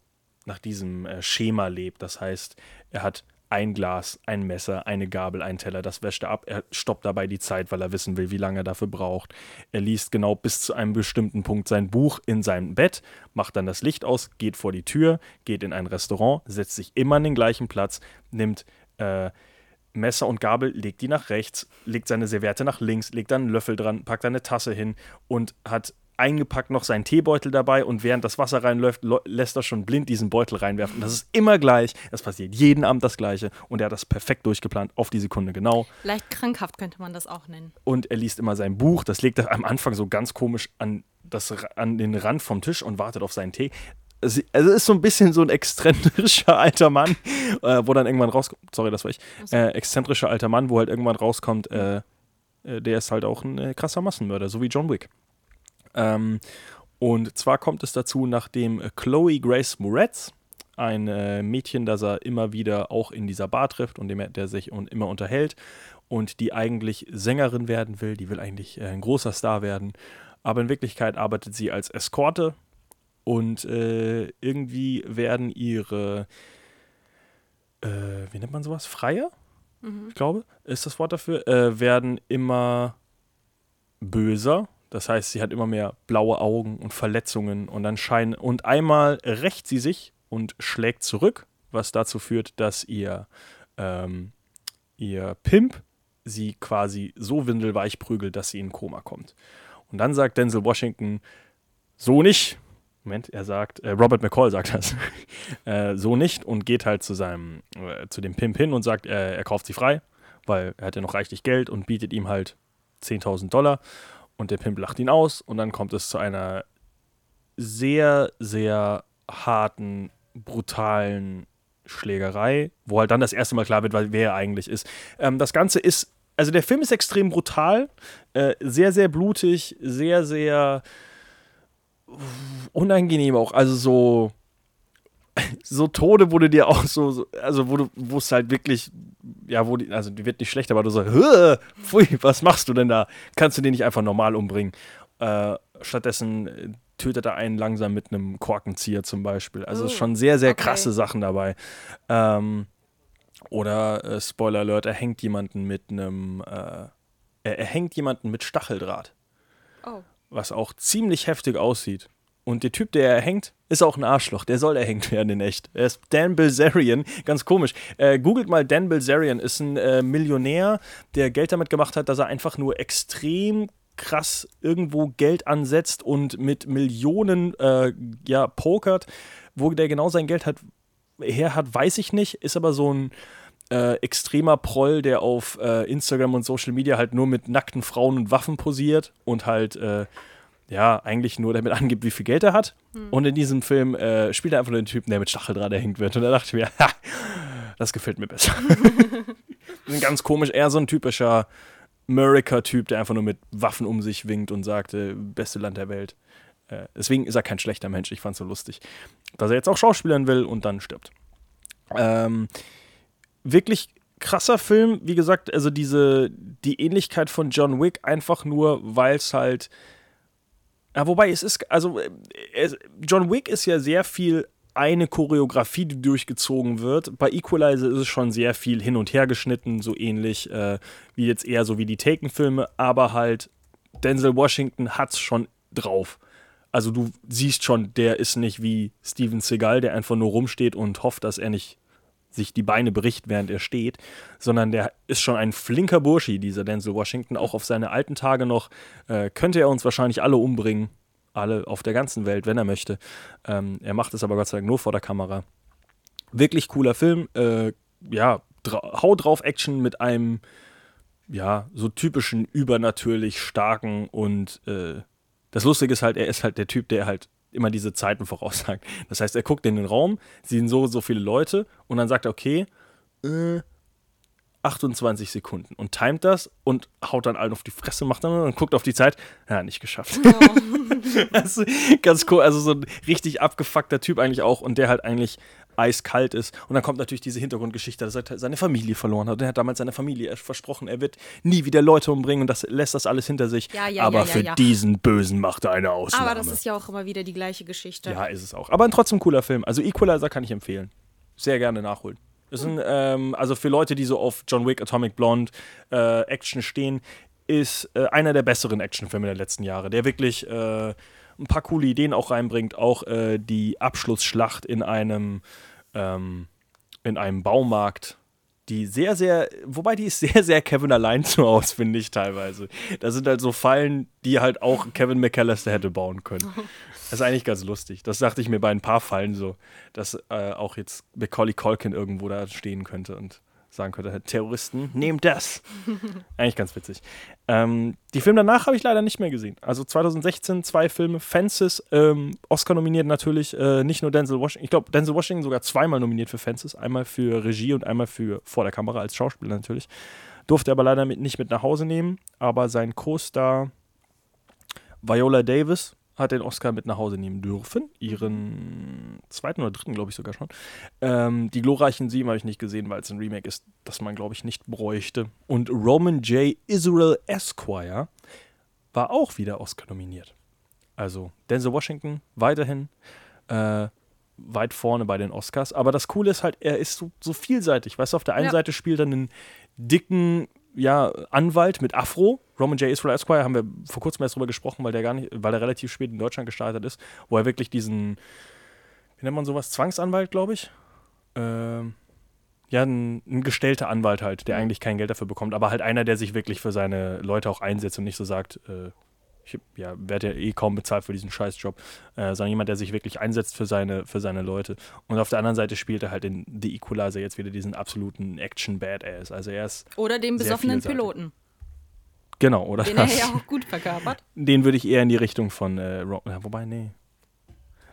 nach diesem äh, Schema lebt. Das heißt, er hat ein Glas, ein Messer, eine Gabel, einen Teller, das wäscht er ab. Er stoppt dabei die Zeit, weil er wissen will, wie lange er dafür braucht. Er liest genau bis zu einem bestimmten Punkt sein Buch in seinem Bett, macht dann das Licht aus, geht vor die Tür, geht in ein Restaurant, setzt sich immer an den gleichen Platz, nimmt äh, Messer und Gabel, legt die nach rechts, legt seine Serviette nach links, legt dann einen Löffel dran, packt eine Tasse hin und hat eingepackt noch seinen Teebeutel dabei und während das Wasser reinläuft, lässt er schon blind diesen Beutel reinwerfen. Das ist immer gleich, das passiert jeden Abend das Gleiche und er hat das perfekt durchgeplant, auf die Sekunde genau. Leicht krankhaft könnte man das auch nennen. Und er liest immer sein Buch, das legt er am Anfang so ganz komisch an, das, an den Rand vom Tisch und wartet auf seinen Tee. Also also ist so ein bisschen so ein exzentrischer *laughs* alter Mann, äh, wo dann irgendwann rauskommt, sorry, das war ich, äh, exzentrischer alter Mann, wo halt irgendwann rauskommt, äh, äh, der ist halt auch ein äh, krasser Massenmörder, so wie John Wick. Ähm, und zwar kommt es dazu, nachdem Chloe Grace Moretz, ein äh, Mädchen, das er immer wieder auch in dieser Bar trifft und dem er, der sich un immer unterhält und die eigentlich Sängerin werden will, die will eigentlich äh, ein großer Star werden, aber in Wirklichkeit arbeitet sie als Eskorte und äh, irgendwie werden ihre, äh, wie nennt man sowas, Freier? Ich glaube, ist das Wort dafür, äh, werden immer böser. Das heißt, sie hat immer mehr blaue Augen und Verletzungen und dann scheinen und einmal rächt sie sich und schlägt zurück, was dazu führt, dass ihr ähm, ihr Pimp sie quasi so windelweich prügelt, dass sie in Koma kommt. Und dann sagt Denzel Washington, so nicht. Moment, er sagt, äh, Robert McCall sagt das, *laughs* äh, so nicht und geht halt zu seinem, äh, zu dem Pimp hin und sagt, äh, er kauft sie frei, weil er hat ja noch reichlich Geld und bietet ihm halt 10.000 Dollar und der Pimp lacht ihn aus und dann kommt es zu einer sehr, sehr harten, brutalen Schlägerei, wo halt dann das erste Mal klar wird, wer er eigentlich ist. Ähm, das Ganze ist, also der Film ist extrem brutal, äh, sehr, sehr blutig, sehr, sehr unangenehm auch. Also so, so Tode, wo du dir auch so, so also wo du, wo es halt wirklich, ja, wo die, also die wird nicht schlecht, aber du so, "Hö, pfui, was machst du denn da? Kannst du den nicht einfach normal umbringen? Äh, stattdessen äh, tötet er einen langsam mit einem Korkenzieher zum Beispiel. Also Oh, schon sehr, sehr okay. krasse Sachen dabei. Ähm, oder äh, Spoiler Alert, er hängt jemanden mit einem, äh, er, er hängt jemanden mit Stacheldraht Oh. was auch ziemlich heftig aussieht. Und der Typ, der er hängt, ist auch ein Arschloch. Der soll erhängt werden in echt. Er ist Dan Bilzerian. Ganz komisch. Äh, googelt mal Dan Bilzerian. Ist ein äh, Millionär, der Geld damit gemacht hat, dass er einfach nur extrem krass irgendwo Geld ansetzt und mit Millionen äh, ja, pokert. Wo der genau sein Geld hat, her hat, weiß ich nicht. Ist aber so ein äh, extremer Proll, der auf äh, Instagram und Social Media halt nur mit nackten Frauen und Waffen posiert und halt äh, ja eigentlich nur damit angibt, wie viel Geld er hat. Und in diesem Film äh, spielt er einfach nur den Typen, der mit Stacheldraht erhängt wird. Und da dachte ich mir, *laughs* ha, das gefällt mir besser. *laughs* Ganz komisch, eher so ein typischer America-Typ, der einfach nur mit Waffen um sich winkt und sagt, äh, beste Land der Welt. Äh, deswegen ist er kein schlechter Mensch. Ich fand's so lustig, dass er jetzt auch Schauspielern will und dann stirbt. Ähm, wirklich krasser Film, wie gesagt, also diese, die Ähnlichkeit von John Wick einfach nur, weil es halt. Ja, wobei es ist, also äh, es, John Wick ist ja sehr viel eine Choreografie, die durchgezogen wird. Bei Equalizer ist es schon sehr viel hin und her geschnitten, so ähnlich äh, wie jetzt eher so wie die Taken-Filme, aber halt Denzel Washington hat's schon drauf. Also du siehst schon, der ist nicht wie Steven Seagal, der einfach nur rumsteht und hofft, dass er nicht sich die Beine bricht, während er steht, sondern der ist schon ein flinker Burschi, dieser Denzel Washington. Auch auf seine alten Tage noch äh, könnte er uns wahrscheinlich alle umbringen, alle auf der ganzen Welt, wenn er möchte. Ähm, er macht es aber Gott sei Dank nur vor der Kamera. Wirklich cooler Film. Äh, ja, dra hau drauf Action mit einem, ja, so typischen, übernatürlich starken und äh, das Lustige ist halt, er ist halt der Typ, der halt immer diese Zeiten voraussagt. Das heißt, er guckt in den Raum, sehen so, so viele Leute und dann sagt er, okay, äh, 28 Sekunden und timet das und haut dann allen auf die Fresse, macht dann und guckt auf die Zeit. Ja, nicht geschafft. Oh. *laughs* ganz cool. Also so ein richtig abgefuckter Typ eigentlich auch und der halt eigentlich eiskalt ist. Und dann kommt natürlich diese Hintergrundgeschichte, dass er seine Familie verloren hat. Und er hat damals seiner Familie versprochen, er wird nie wieder Leute umbringen und das lässt das alles hinter sich. Ja, ja, Aber ja, für diesen Bösen macht er eine Ausnahme. Aber das ist ja auch immer wieder die gleiche Geschichte. Ja, ist es auch. Aber ein trotzdem cooler Film. Also Equalizer kann ich empfehlen. Sehr gerne nachholen. Ist ein, ähm, also für Leute, die so auf John Wick, Atomic Blonde, äh, Action stehen, ist äh, einer der besseren Actionfilme der letzten Jahre, der wirklich äh, ein paar coole Ideen auch reinbringt. Auch äh, die Abschlussschlacht in einem, ähm, in einem Baumarkt, die sehr, sehr, wobei die ist sehr, sehr Kevin allein zu aus, finde ich teilweise. Da sind halt so Fallen, die halt auch Kevin McAllister hätte bauen können. *laughs* Das ist eigentlich ganz lustig. Das dachte ich mir bei ein paar Fallen so, dass äh, auch jetzt Macaulay Culkin irgendwo da stehen könnte und sagen könnte, Terroristen, nehmt das. *laughs* eigentlich ganz witzig. Ähm, die Filme danach habe ich leider nicht mehr gesehen. Also 2016 zwei Filme, Fences, ähm, Oscar nominiert natürlich, äh, nicht nur Denzel Washington. Ich glaube, Denzel Washington sogar zweimal nominiert für Fences. Einmal für Regie und einmal für vor der Kamera als Schauspieler natürlich. Durfte aber leider mit, nicht mit nach Hause nehmen. Aber sein Co-Star Viola Davis hat den Oscar mit nach Hause nehmen dürfen. Ihren zweiten oder dritten, glaube ich sogar schon. Ähm, die glorreichen Sieben habe ich nicht gesehen, weil es ein Remake ist, das man, glaube ich, nicht bräuchte. Und Roman J. Israel Esquire war auch wieder Oscar nominiert. Also Denzel Washington weiterhin äh, weit vorne bei den Oscars. Aber das Coole ist halt, er ist so, so vielseitig. Weißt du, auf der einen Ja. Seite spielt er einen dicken ja, Anwalt mit Afro. Roman J. Israel Esquire haben wir vor kurzem erst drüber gesprochen, weil der gar nicht, weil er relativ spät in Deutschland gestartet ist, wo er wirklich diesen, wie nennt man sowas, Zwangsanwalt, glaube ich. Ähm, ja, ein, ein gestellter Anwalt halt, der eigentlich kein Geld dafür bekommt, aber halt einer, der sich wirklich für seine Leute auch einsetzt und nicht so sagt, äh, ich ja, werde ja eh kaum bezahlt für diesen Scheißjob, äh, sondern jemand, der sich wirklich einsetzt für seine, für seine Leute. Und auf der anderen Seite spielt er halt in The Equalizer jetzt wieder diesen absoluten Action-Badass. Also er ist, Oder den besoffenen. Piloten, genau, oder? den er ja auch gut verkörpert. Den würde ich eher in die Richtung von, äh, Ro ja, wobei, nee.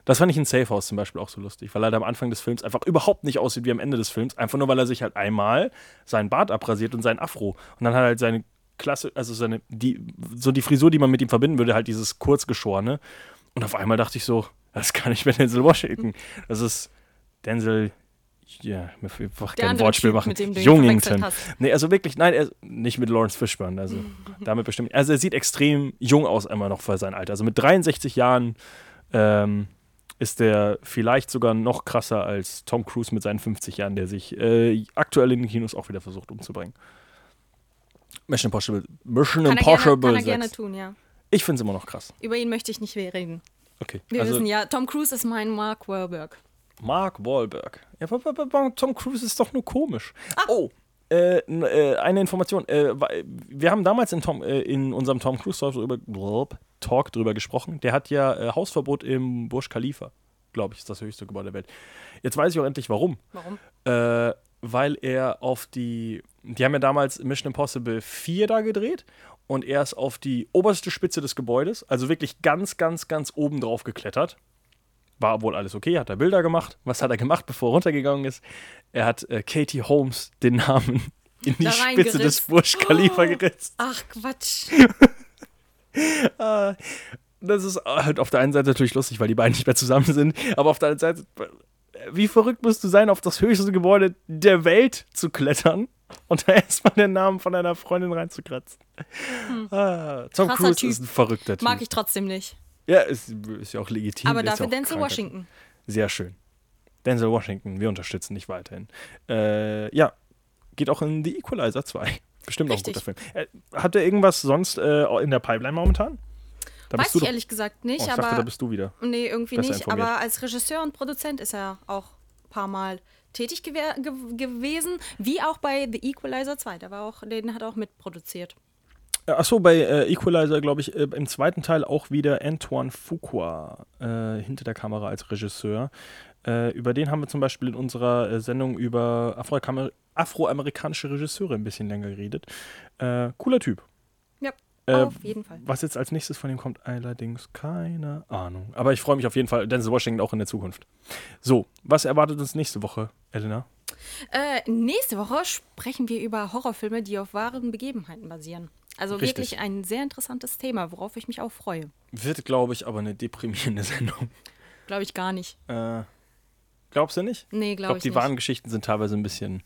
Das fand ich in Safe House zum Beispiel auch so lustig, weil er am Anfang des Films einfach überhaupt nicht aussieht wie am Ende des Films, einfach nur, weil er sich halt einmal seinen Bart abrasiert und seinen Afro. Und dann hat er halt seine Klasse, also seine, die, so die Frisur, die man mit ihm verbinden würde, halt dieses kurzgeschorene. Und auf einmal dachte ich so, das gar nicht mehr Denzel Washington. Das ist Denzel, ja, mir einfach kein Wortspiel Typ, machen. ihn Jungington. Nee, also wirklich, nein, er, nicht mit Lawrence Fishburne, also *laughs* damit bestimmt. Also er sieht extrem jung aus immer noch für sein Alter. Also mit 63 Jahren ähm, ist der vielleicht sogar noch krasser als Tom Cruise mit seinen 50 Jahren, der sich äh, aktuell in den Kinos auch wieder versucht umzubringen. Mission Impossible. Mission Kann er, gerne, Impossible kann er gerne 6. tun, ja. Ich finde es immer noch krass. Über ihn möchte ich nicht reden. Okay. Wir also wissen ja, Tom Cruise ist mein Mark Wahlberg. Mark Wahlberg. Ja, Tom Cruise ist doch nur komisch. Ah. Oh, äh, äh, eine Information. Äh, wir haben damals in, Tom, äh, in unserem Tom Cruise Talk drüber, blub, Talk drüber gesprochen. Der hat ja Hausverbot im Burj Khalifa. Glaube ich, ist das höchste Gebäude der Welt. Jetzt weiß ich auch endlich warum. Warum? Weil er auf die. Die haben ja damals Mission Impossible 4 da gedreht und er ist auf die oberste Spitze des Gebäudes, also wirklich ganz, ganz, ganz oben drauf geklettert. War wohl alles okay, hat er Bilder gemacht. Was hat er gemacht, bevor er runtergegangen ist? Er hat äh, Katie Holmes den Namen *laughs* in die Spitze. Oh. des Burj Khalifa geritzt. Ach, Quatsch. *laughs* Das ist halt auf der einen Seite natürlich lustig, weil die beiden nicht mehr zusammen sind, aber auf der anderen Seite, wie verrückt musst du sein, auf das höchste Gebäude der Welt zu klettern und da *laughs* erstmal den Namen von deiner Freundin reinzukratzen. Ah, Tom Hm. Krasser Cruise Typ. ist ein verrückter Typ. Mag ich trotzdem nicht. Ja, ist, ist ja auch legitim. Aber ja dafür auch Denzel Krankheit. Washington. Sehr schön. Denzel Washington, wir unterstützen dich weiterhin. Äh, ja, geht auch in The Equalizer 2. Bestimmt Richtig. auch ein guter Film. Äh, hat er irgendwas sonst äh, in der Pipeline momentan? Da Weiß bist du ich ehrlich gesagt nicht, Oh, ich aber. dachte, da bist du wieder. nee, irgendwie besser nicht. informiert. Aber als Regisseur und Produzent ist er auch ein paar Mal tätig gewer- ge gewesen, wie auch bei The Equalizer 2. Der war auch, den hat er auch mitproduziert. Achso, bei äh, Equalizer, glaube ich, äh, im zweiten Teil auch wieder Antoine Fuqua äh, hinter der Kamera als Regisseur. Äh, über den haben wir zum Beispiel in unserer äh, Sendung über Afroamer afroamerikanische Regisseure ein bisschen länger geredet. Äh, cooler Typ. Ja, auf jeden Fall. Was jetzt als nächstes von ihm kommt, allerdings keine Ahnung. Aber ich freue mich auf jeden Fall, Denzel Washington auch in der Zukunft. So, was erwartet uns nächste Woche, Elena? Nächste Woche sprechen wir über Horrorfilme, die auf wahren Begebenheiten basieren. Also Richtig. wirklich ein sehr interessantes Thema, worauf ich mich auch freue. Wird, glaube ich, aber eine deprimierende *laughs* Sendung. Glaube ich gar nicht. Äh, glaubst du nicht? Nee, Ich glaube glaube, ich die nicht. wahren Geschichten sind teilweise ein bisschen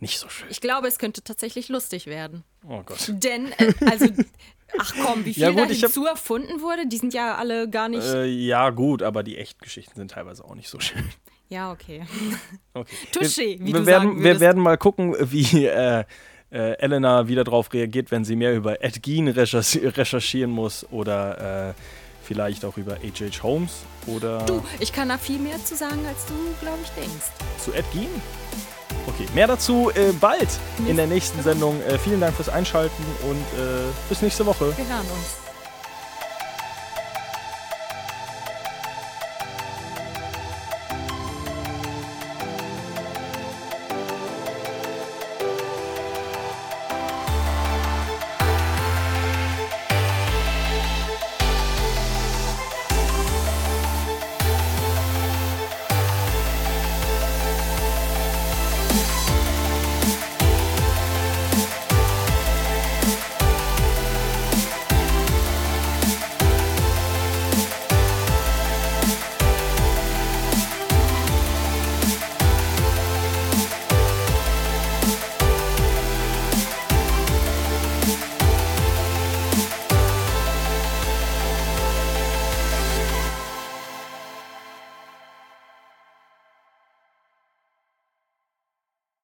nicht so schön. Ich glaube, es könnte tatsächlich lustig werden. Oh Gott. Denn, äh, also, *laughs* ach komm, wie viel Ja, gut, da ich hab- hinzu erfunden wurde, die sind ja alle gar nicht. Äh, ja, gut, aber die echten Geschichten sind teilweise auch nicht so schön. ja, okay. *laughs* Okay. Touché, wir, wie wir du werden, Wir würdest. werden mal gucken, wie äh, äh, Elena wieder drauf reagiert, wenn sie mehr über Ed Gein recherchi recherchieren muss oder äh, vielleicht auch über H.H. Holmes oder Du, ich kann da viel mehr zu sagen, als du, glaube ich, denkst. zu Ed Gein. Okay, mehr dazu äh, bald in der nächsten Sendung. Äh, vielen Dank fürs Einschalten und äh, bis nächste Woche. Wir hören uns.